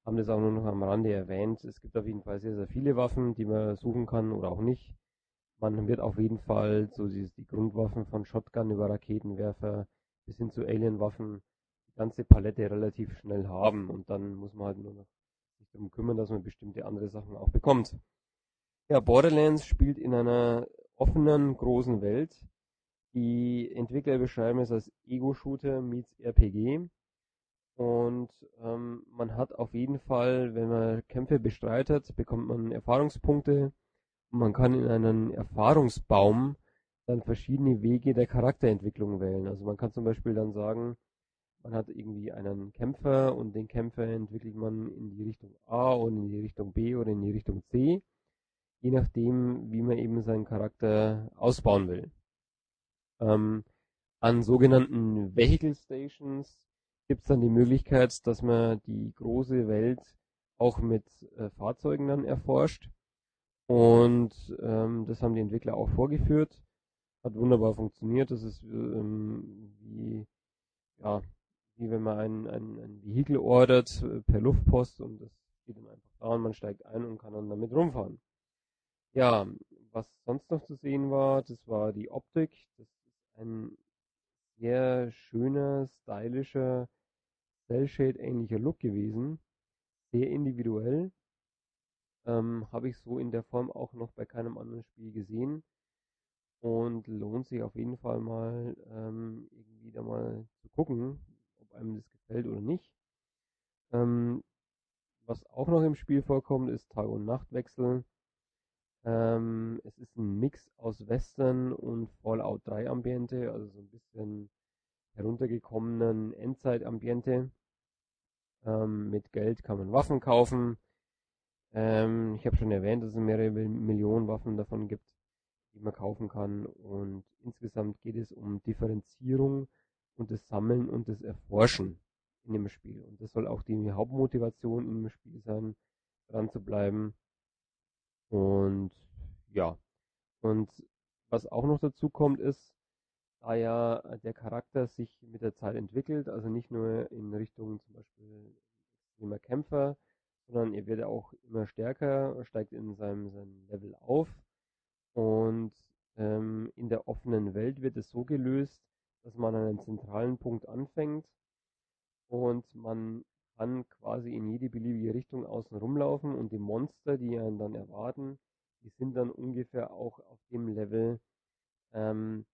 haben das auch nur noch am Rande erwähnt. Es gibt auf jeden Fall sehr, sehr viele Waffen, die man suchen kann oder auch nicht. Man wird auf jeden Fall so die, die Grundwaffen von Shotgun über Raketenwerfer bis hin zu Alienwaffen die ganze Palette relativ schnell haben und dann muss man halt nur noch sich darum kümmern, dass man bestimmte andere Sachen auch bekommt. Ja, Borderlands spielt in einer offenen, großen Welt. Die Entwickler beschreiben es als Ego-Shooter meets RPG. Und ähm, man hat auf jeden Fall, wenn man Kämpfe bestreitet, bekommt man Erfahrungspunkte. Man kann in einen Erfahrungsbaum dann verschiedene Wege der Charakterentwicklung wählen. Also man kann zum Beispiel dann sagen, man hat irgendwie einen Kämpfer und den Kämpfer entwickelt man in die Richtung A und in die Richtung B oder in die Richtung C, je nachdem, wie man eben seinen Charakter ausbauen will. Ähm, an sogenannten Vehicle Stations gibt es dann die Möglichkeit, dass man die große Welt auch mit äh, Fahrzeugen dann erforscht. Und ähm, das haben die Entwickler auch vorgeführt. Hat wunderbar funktioniert. Das ist ähm, wie, ja, wie wenn man ein, ein, ein Vehikel ordert äh, per Luftpost und das geht dann einfach da und man steigt ein und kann dann damit rumfahren. Ja, was sonst noch zu sehen war, das war die Optik. Das ist ein sehr schöner, stylischer Cell-Shade ähnlicher Look gewesen. Sehr individuell. Ähm, Habe ich so in der Form auch noch bei keinem anderen Spiel gesehen und lohnt sich auf jeden Fall mal ähm, irgendwie da mal zu gucken, ob einem das gefällt oder nicht. Ähm, was auch noch im Spiel vorkommt, ist Tag- und Nachtwechsel. Ähm, es ist ein Mix aus Western und Fallout 3 Ambiente, also so ein bisschen heruntergekommenen Endzeit-Ambiente. Ähm, mit Geld kann man Waffen kaufen. Ähm, ich habe schon erwähnt, dass es mehrere Millionen Waffen davon gibt, die man kaufen kann. Und insgesamt geht es um Differenzierung und das Sammeln und das Erforschen in dem Spiel. Und das soll auch die Hauptmotivation dem Spiel sein, dran zu bleiben. Und ja. Und was auch noch dazu kommt, ist, da ja der Charakter sich mit der Zeit entwickelt, also nicht nur in Richtung zum Beispiel extremer Kämpfer, sondern er wird auch immer stärker, steigt in seinem, seinem Level auf und ähm, in der offenen Welt wird es so gelöst, dass man an einem zentralen Punkt anfängt und man kann quasi in jede beliebige Richtung außen rumlaufen und die Monster, die einen dann erwarten, die sind dann ungefähr auch auf dem Level, ähm,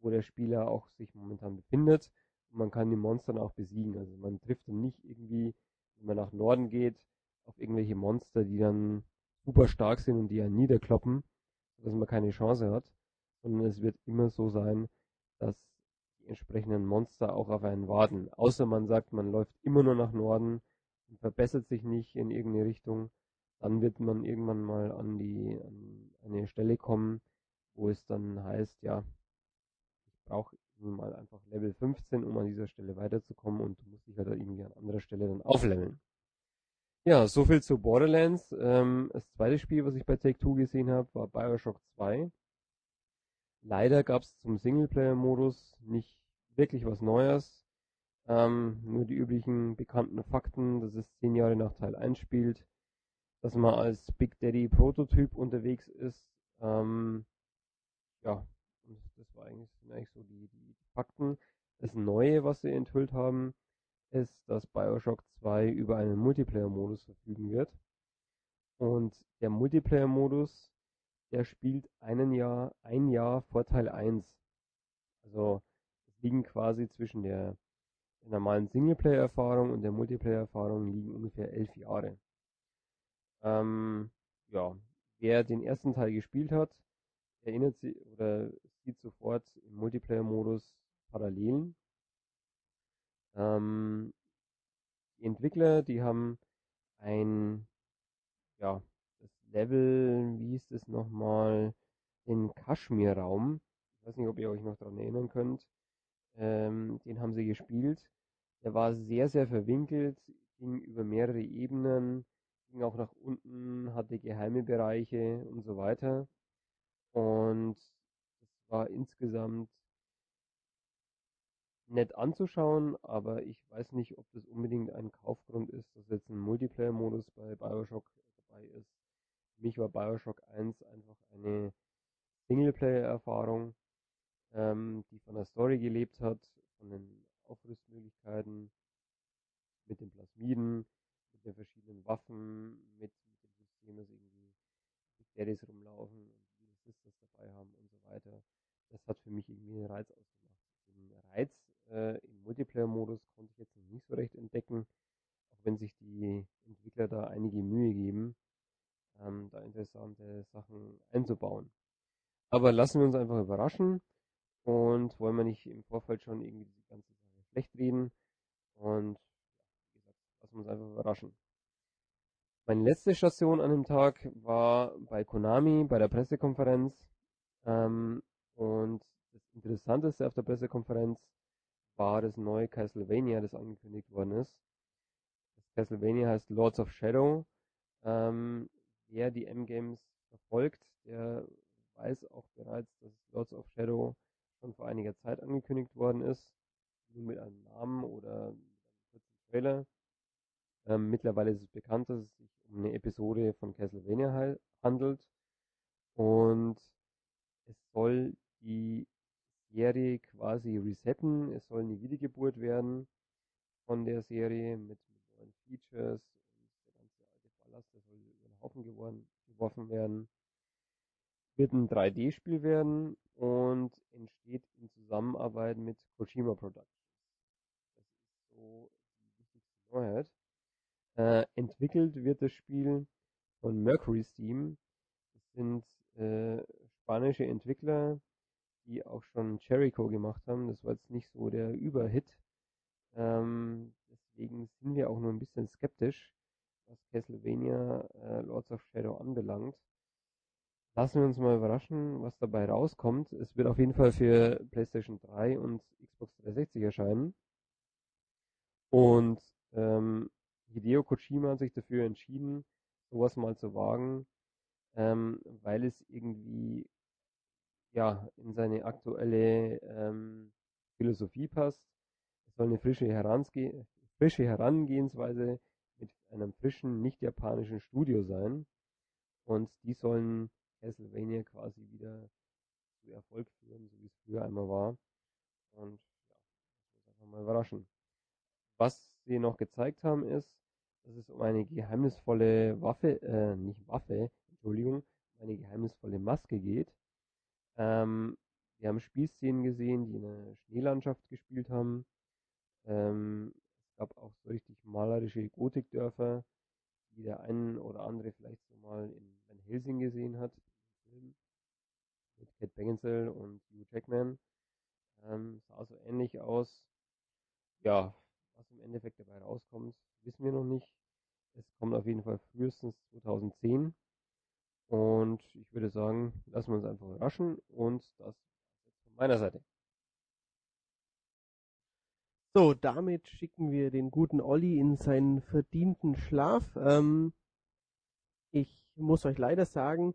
wo der Spieler auch sich momentan befindet. Und man kann die Monster auch besiegen. Also man trifft dann nicht irgendwie, wenn man nach Norden geht, auf irgendwelche Monster, die dann super stark sind und die einen niederkloppen, sodass man keine Chance hat. Sondern es wird immer so sein, dass die entsprechenden Monster auch auf einen warten. Außer man sagt, man läuft immer nur nach Norden und verbessert sich nicht in irgendeine Richtung, dann wird man irgendwann mal an die an eine Stelle kommen, wo es dann heißt, ja, ich brauche mal einfach Level 15, um an dieser Stelle weiterzukommen und du musst dich halt irgendwie an anderer Stelle dann aufleveln. Ja, so viel zu Borderlands. Ähm, das zweite Spiel, was ich bei Take-Two gesehen habe, war Bioshock 2. Leider gab es zum Singleplayer-Modus nicht wirklich was Neues. Ähm, nur die üblichen bekannten Fakten, dass es zehn Jahre nach Teil 1 spielt, dass man als Big Daddy Prototyp unterwegs ist. Ähm, ja, das war eigentlich, eigentlich so die, die Fakten. Das Neue, was sie enthüllt haben, ist, dass Bioshock 2 über einen Multiplayer-Modus verfügen wird. Und der Multiplayer-Modus, der spielt einen Jahr, ein Jahr vor Teil 1. Also liegen quasi zwischen der, der normalen Singleplayer-Erfahrung und der Multiplayer-Erfahrung liegen ungefähr elf Jahre. Ähm, ja, wer den ersten Teil gespielt hat, erinnert sich oder sieht sofort im Multiplayer-Modus Parallelen. Ähm, die Entwickler, die haben ein, ja, das Level, wie hieß es nochmal, den Kaschmir-Raum. Ich weiß nicht, ob ihr euch noch daran erinnern könnt. Ähm, den haben sie gespielt. Der war sehr, sehr verwinkelt, ging über mehrere Ebenen ging auch nach unten, hatte geheime Bereiche und so weiter. Und es war insgesamt nett anzuschauen, aber ich weiß nicht, ob das unbedingt ein Kaufgrund ist, dass jetzt ein Multiplayer-Modus bei Bioshock dabei ist. Für mich war Bioshock 1 einfach eine Singleplayer-Erfahrung, ähm, die von der Story gelebt hat, von den Aufrüstmöglichkeiten, mit den Plasmiden, mit den verschiedenen Waffen, mit, mit dem System, dass irgendwie die Daddies rumlaufen und die Sisters dabei haben und so weiter. Das hat für mich irgendwie einen Reiz ausgemacht. Den Reiz äh, im Multiplayer-Modus konnte ich jetzt noch nicht so recht entdecken, auch wenn sich die Entwickler da einige Mühe geben, ähm, da interessante Sachen einzubauen. Aber lassen wir uns einfach überraschen und wollen wir nicht im Vorfeld schon irgendwie die ganze Sache schlecht reden. Und Lassen wir uns einfach überraschen. Meine letzte Station an dem Tag war bei Konami, bei der Pressekonferenz. Ähm, und das Interessanteste auf der Pressekonferenz war das neue Castlevania, das angekündigt worden ist. Das Castlevania heißt Lords of Shadow. Ähm, wer die M-Games verfolgt, der weiß auch bereits, dass Lords of Shadow schon vor einiger Zeit angekündigt worden ist. Nur mit einem Namen oder mit einem kurzen Trailer. Ähm, mittlerweile ist es bekannt, dass es sich um eine Episode von Castlevania handelt. Und es soll die Serie quasi resetten. Es soll eine Wiedergeburt werden von der Serie mit, neuen Features und der ganze alte Ballast, der soll über den Haufen geworden, geworfen werden. Wird ein 3D-Spiel werden und entsteht in Zusammenarbeit mit Kojima Productions. Das ist so die wichtigste Neuheit. Äh, entwickelt wird das Spiel von Mercury Steam. Das sind äh, spanische Entwickler, die auch schon Jericho gemacht haben. Das war jetzt nicht so der Überhit. Ähm, deswegen sind wir auch nur ein bisschen skeptisch, was Castlevania äh, Lords of Shadow anbelangt. Lassen wir uns mal überraschen, was dabei rauskommt. Es wird auf jeden Fall für PlayStation 3 und Xbox 360 erscheinen. Und ähm, Hideo Kojima hat sich dafür entschieden, sowas mal zu wagen, ähm, weil es irgendwie ja in seine aktuelle ähm, Philosophie passt. Es soll eine frische, Heransge frische Herangehensweise mit einem frischen, nicht japanischen Studio sein. Und die sollen Castlevania quasi wieder zu Erfolg führen, so wie es früher einmal war. Und ja, das muss einfach mal überraschen. Was sie noch gezeigt haben, ist, dass es um eine geheimnisvolle Waffe, äh, nicht Waffe, Entschuldigung, um eine geheimnisvolle Maske geht. Ähm, wir haben Spielszenen gesehen, die in einer Schneelandschaft gespielt haben. Ähm, es gab auch so richtig malerische Gotikdörfer, die der ein oder andere vielleicht so mal in Van Helsing gesehen hat, mit Kate Beckinsale und Hugh Jackman. Ähm, sah so ähnlich aus. Ja, was im Endeffekt dabei rauskommt, wissen wir noch nicht. Es kommt auf jeden Fall frühestens 2010. Und ich würde sagen, lassen wir uns einfach überraschen. Und das von meiner Seite. So, damit schicken wir den guten Olli in seinen verdienten Schlaf. Ähm, ich muss euch leider sagen,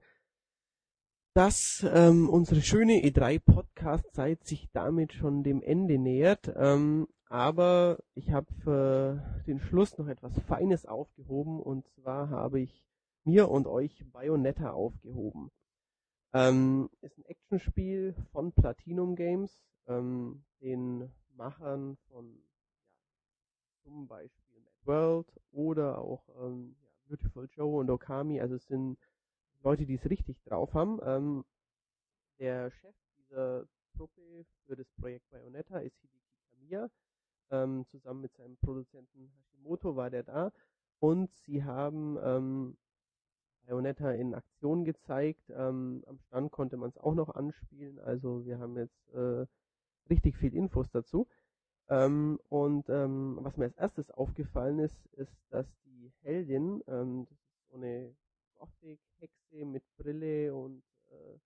dass ähm, unsere schöne E3-Podcast-Zeit sich damit schon dem Ende nähert. Ähm, aber ich habe für den Schluss noch etwas Feines aufgehoben und zwar habe ich mir und euch Bayonetta aufgehoben. Ähm, ist ein Actionspiel von Platinum Games, ähm, den Machern von ja, zum Beispiel Mad World oder auch ähm, ja, Beautiful Joe und Okami. Also es sind Leute, die es richtig drauf haben. Ähm, der Chef dieser Truppe für das Projekt Bayonetta ist Hideki Kamiya. Ähm, zusammen mit seinem Produzenten Hashimoto war der da. Und sie haben ähm, Bayonetta in Aktion gezeigt. Ähm, am Stand konnte man es auch noch anspielen. Also wir haben jetzt äh, richtig viel Infos dazu. Ähm, und ähm, was mir als erstes aufgefallen ist, ist, dass die Heldin, ähm, das ist so eine Gothic-Hexe mit Brille und äh,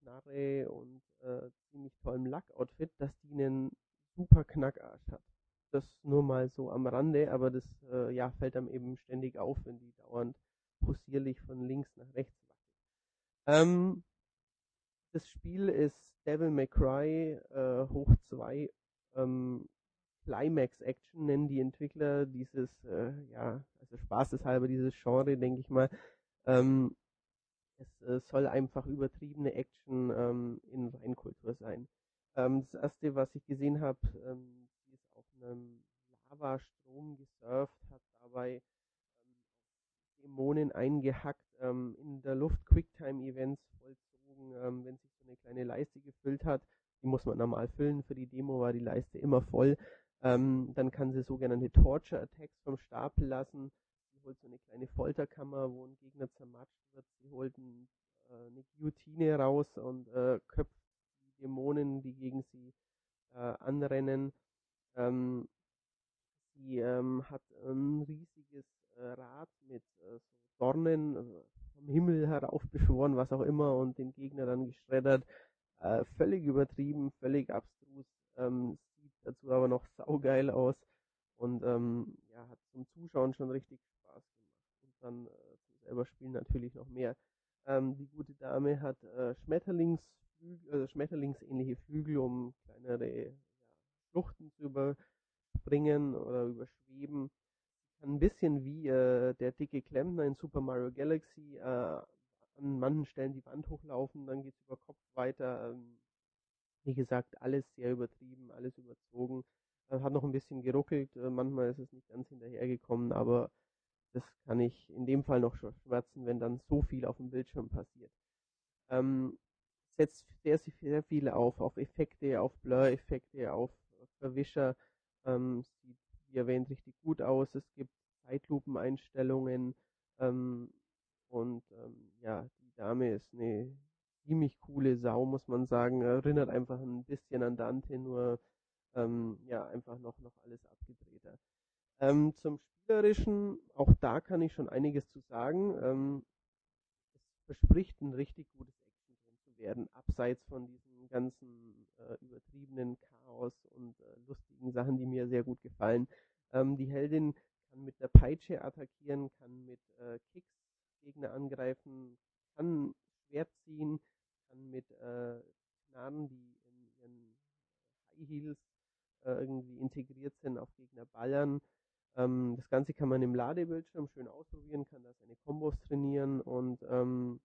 Knarre und äh, ziemlich tollem Lackoutfit, dass die einen super Knackarsch hat. Das nur mal so am Rande, aber das äh, ja, fällt einem eben ständig auf, wenn die dauernd possierlich von links nach rechts wackelt. Ähm, das Spiel ist Devil May Cry äh, hoch 2 ähm, Climax Action nennen die Entwickler dieses, äh, ja, also spaßeshalber dieses Genre, denke ich mal. Ähm, es äh, soll einfach übertriebene Action ähm, in Reinkultur sein. Ähm, das erste, was ich gesehen habe, ähm, ist auf einem Lavastrom gesurft, hat dabei Dämonen eingehackt, ähm, in der Luft Quicktime-Events vollzogen, ähm, wenn sich so eine kleine Leiste gefüllt hat. Die muss man normal füllen. Für die Demo war die Leiste immer voll. Ähm, dann kann sie sogenannte Torture-Attacks vom Stapel lassen. Sie holt so eine kleine Folterkammer, wo ein Gegner zermatscht wird. Sie holt ein, äh, eine Guillotine raus und äh, köpft die Dämonen, die gegen sie äh, anrennen. Ähm, sie ähm, hat ein riesiges Rad mit äh, Dornen äh, vom Himmel heraufbeschworen, was auch immer, und den Gegner dann geschreddert. Äh, völlig übertrieben, völlig abstrus. Ähm, sieht dazu aber noch saugeil aus und ähm, ja, hat zum Zuschauen schon richtig Spaß gemacht. Und dann äh, zum selber Spielen natürlich noch mehr. Ähm, die gute Dame hat äh, Schmetterlingsflügel, also Schmetterlingsähnliche Flügel, um kleinere ja, Schluchten zu überspringen oder überschweben. Ein bisschen wie äh, der dicke Klempner in Super Mario Galaxy äh, an manchen Stellen die Wand hochlaufen, dann geht's über Kopf weiter. Ähm, wie gesagt, alles sehr übertrieben, alles überzogen. Äh, hat noch ein bisschen geruckelt, äh, manchmal ist es nicht ganz hinterhergekommen, aber das kann ich in dem Fall noch schmerzen, wenn dann so viel auf dem Bildschirm passiert. Ähm, setzt sehr, sehr viel auf, auf Effekte, auf Blur-Effekte, auf Verwischer. Ähm, sieht, wie erwähnt, richtig gut aus. Es gibt Zeitlupeneinstellungen. Ähm, und ähm, ja, die Dame ist eine ziemlich coole Sau, muss man sagen. Erinnert einfach ein bisschen an Dante, nur ähm, ja, einfach noch, noch alles abgedrehter. Ähm, zum Spielerischen, auch da kann ich schon einiges zu sagen. Ähm, es verspricht ein richtig gutes werden, abseits von diesem ganzen äh, übertriebenen Chaos und äh, lustigen Sachen, die mir sehr gut gefallen. Ähm, die Heldin kann mit der Peitsche attackieren, kann mit äh, Kicks Gegner angreifen, kann Schwert ziehen, kann mit äh, die in ihren High Heels äh, irgendwie integriert sind, auf Gegner ballern. Ähm, das Ganze kann man im Ladebildschirm schön ausprobieren, kann da seine Kombos trainieren und ähm,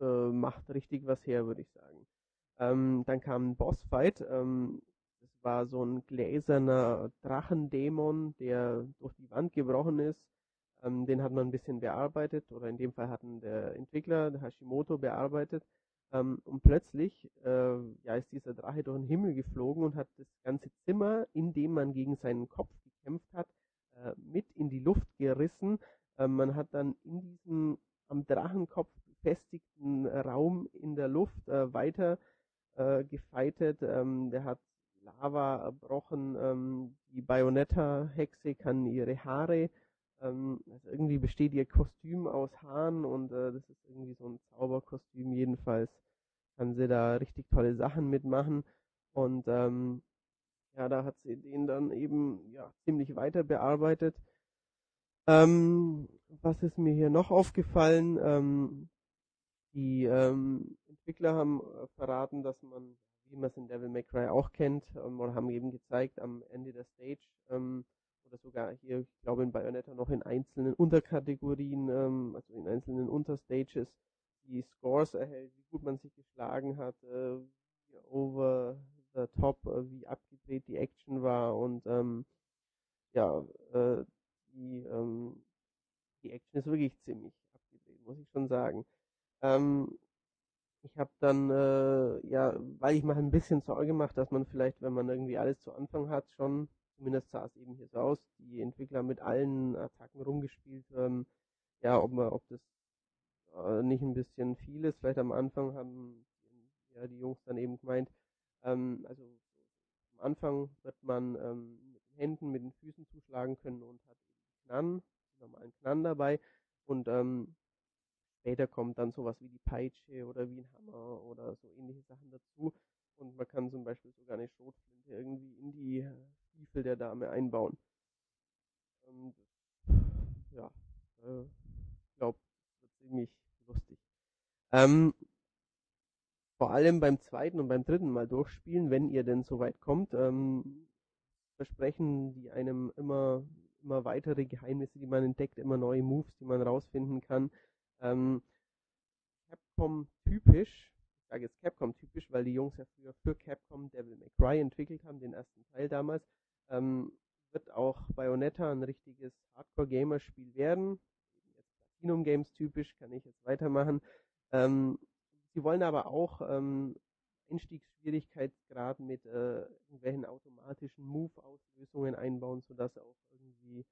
äh, macht richtig was her, würde ich sagen. Ähm, dann kam ein Bossfight. Ähm, das war so ein gläserner Drachendämon, der durch die Wand gebrochen ist. Ähm, den hat man ein bisschen bearbeitet, oder in dem Fall hatten der Entwickler, der Hashimoto, bearbeitet. Ähm, und plötzlich äh, ja, ist dieser Drache durch den Himmel geflogen und hat das ganze Zimmer, in dem man gegen seinen Kopf gekämpft hat, äh, mit in die Luft gerissen. Äh, man hat dann in diesem am Drachenkopf befestigten Raum in der Luft äh, weiter äh, gefeitet. Ähm, der hat Lava erbrochen. Ähm, die Bayonetta-Hexe kann ihre Haare ähm, also irgendwie besteht ihr Kostüm aus Haaren und äh, das ist irgendwie so ein Zauberkostüm jedenfalls. Kann sie da richtig tolle Sachen mitmachen und ähm, ja, da hat sie den dann eben ja ziemlich weiter bearbeitet. Ähm, was ist mir hier noch aufgefallen? Ähm, die ähm, Entwickler haben äh, verraten, dass man, wie man es in Devil May Cry auch kennt, ähm, oder haben eben gezeigt am Ende der Stage, ähm, oder sogar hier, ich glaube in Bayonetta noch in einzelnen Unterkategorien, ähm, also in einzelnen Unterstages, die Scores erhält, wie gut man sich geschlagen hat, äh, over the top, äh, wie abgedreht die Action war und ähm, ja, äh, die, ähm, die Action ist wirklich ziemlich abgedreht, muss ich schon sagen. Ähm, ich habe dann, äh, ja, weil ich mir ein bisschen Sorge mache, dass man vielleicht, wenn man irgendwie alles zu Anfang hat, schon Zumindest sah es eben hier so aus. Die Entwickler mit allen Attacken rumgespielt. Ähm, ja, ob, ob das äh, nicht ein bisschen viel ist. Vielleicht am Anfang haben ja die Jungs dann eben gemeint, ähm, also am Anfang wird man ähm, mit den Händen, mit den Füßen zuschlagen können und hat eben Knarren, normalen Knarren dabei. Und ähm, später kommt dann sowas wie die Peitsche oder wie ein Hammer oder so ähnliche Sachen dazu. Und man kann zum Beispiel sogar eine Schrotflinte irgendwie in die Stiefel der Dame einbauen. Und, ja, äh, ich glaube, wird ziemlich lustig. Ähm, vor allem beim zweiten und beim dritten Mal durchspielen, wenn ihr denn so weit kommt, ähm, versprechen die einem immer, immer weitere Geheimnisse, die man entdeckt, immer neue Moves, die man rausfinden kann. Ähm, Capcom typisch, ich sage jetzt Capcom typisch, weil die Jungs ja früher für Capcom Devil May Cry entwickelt haben, den ersten Teil damals, ähm, wird auch Bayonetta ein richtiges Hardcore-Gamer-Spiel werden. Platinum Games typisch, kann ich jetzt weitermachen. Ähm, sie wollen aber auch ähm, Einstiegsschwierigkeitsgrad mit äh, irgendwelchen automatischen Move-Auslösungen einbauen, sodass auch irgendwie,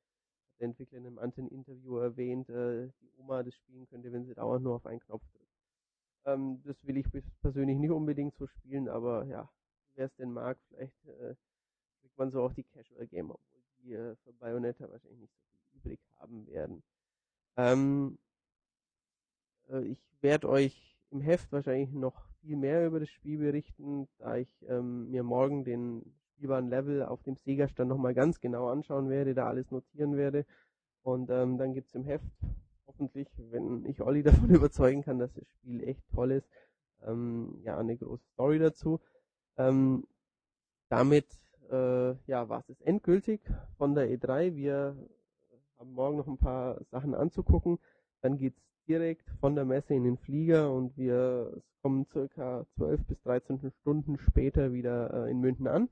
hat der Entwickler in einem anderen Interview erwähnt, äh, die Oma das spielen könnte, wenn sie dauernd nur auf einen Knopf drückt. Ähm, das will ich persönlich nicht unbedingt so spielen, aber ja, wer es denn mag, vielleicht äh, kriegt man so auch die Casual Gamer, obwohl die äh, für Bayonetta wahrscheinlich nicht so viel übrig haben werden. Ähm, äh, ich werde euch im Heft wahrscheinlich noch viel mehr über das Spiel berichten, da ich ähm, mir morgen den spielbaren Level auf dem Sega-Stand nochmal ganz genau anschauen werde, da alles notieren werde. Und ähm, dann gibt's im Heft hoffentlich, wenn ich Olli davon überzeugen kann, dass das Spiel echt toll ist, ähm, ja, eine große Story dazu. Ähm, damit äh, ja, war es endgültig von der E3. Wir haben morgen noch ein paar Sachen anzugucken. Dann geht's direkt von der Messe in den Flieger und wir kommen circa 12 bis 13 Stunden später wieder äh, in München an.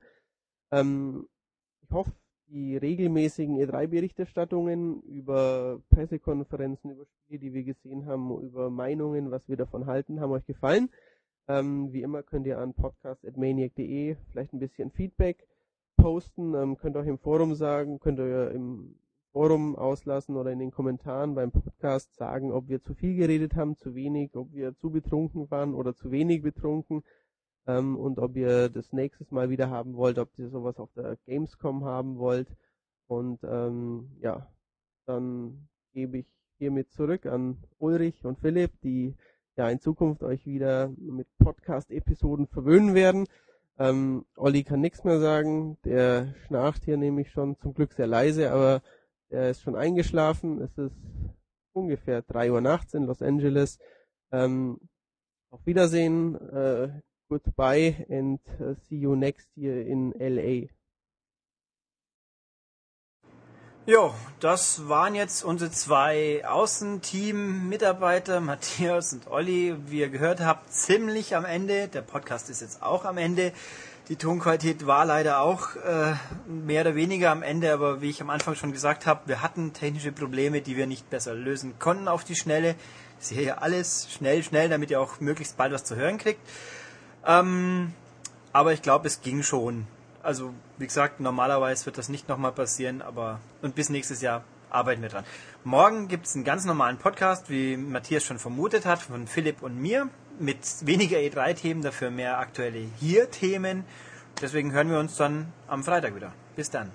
Ähm, ich hoffe, die regelmäßigen E3-Berichterstattungen über Pressekonferenzen, über Spiele, die wir gesehen haben, über Meinungen, was wir davon halten, haben euch gefallen. Ähm, wie immer könnt ihr an podcast.maniac.de vielleicht ein bisschen Feedback posten, ähm, könnt ihr euch im Forum sagen, könnt ihr im Forum auslassen oder in den Kommentaren beim Podcast sagen, ob wir zu viel geredet haben, zu wenig, ob wir zu betrunken waren oder zu wenig betrunken ähm, und ob ihr das nächstes Mal wieder haben wollt, ob ihr sowas auf der Gamescom haben wollt. Und ähm, ja, dann gebe ich hiermit zurück an Ulrich und Philipp, die ja in Zukunft euch wieder mit Podcast-Episoden verwöhnen werden. Ähm, Olli kann nichts mehr sagen, der schnarcht hier nämlich schon zum Glück sehr leise, aber er ist schon eingeschlafen. Es ist ungefähr drei Uhr nachts in Los Angeles. Ähm, auf Wiedersehen. Äh, goodbye and uh, see you next year in LA. Jo, das waren jetzt unsere zwei Außenteam-Mitarbeiter, Matthias und Olli. Wie ihr gehört habt, ziemlich am Ende. Der Podcast ist jetzt auch am Ende. Die Tonqualität war leider auch äh, mehr oder weniger am Ende, aber wie ich am Anfang schon gesagt habe, wir hatten technische Probleme, die wir nicht besser lösen konnten auf die Schnelle. Ich sehe ja alles schnell, schnell, damit ihr auch möglichst bald was zu hören kriegt. Ähm, aber ich glaube, es ging schon. Also, wie gesagt, normalerweise wird das nicht nochmal passieren, aber und bis nächstes Jahr arbeiten wir dran. Morgen gibt es einen ganz normalen Podcast, wie Matthias schon vermutet hat, von Philipp und mir, mit weniger E3-Themen, dafür mehr aktuelle Hier-Themen. Deswegen hören wir uns dann am Freitag wieder. Bis dann.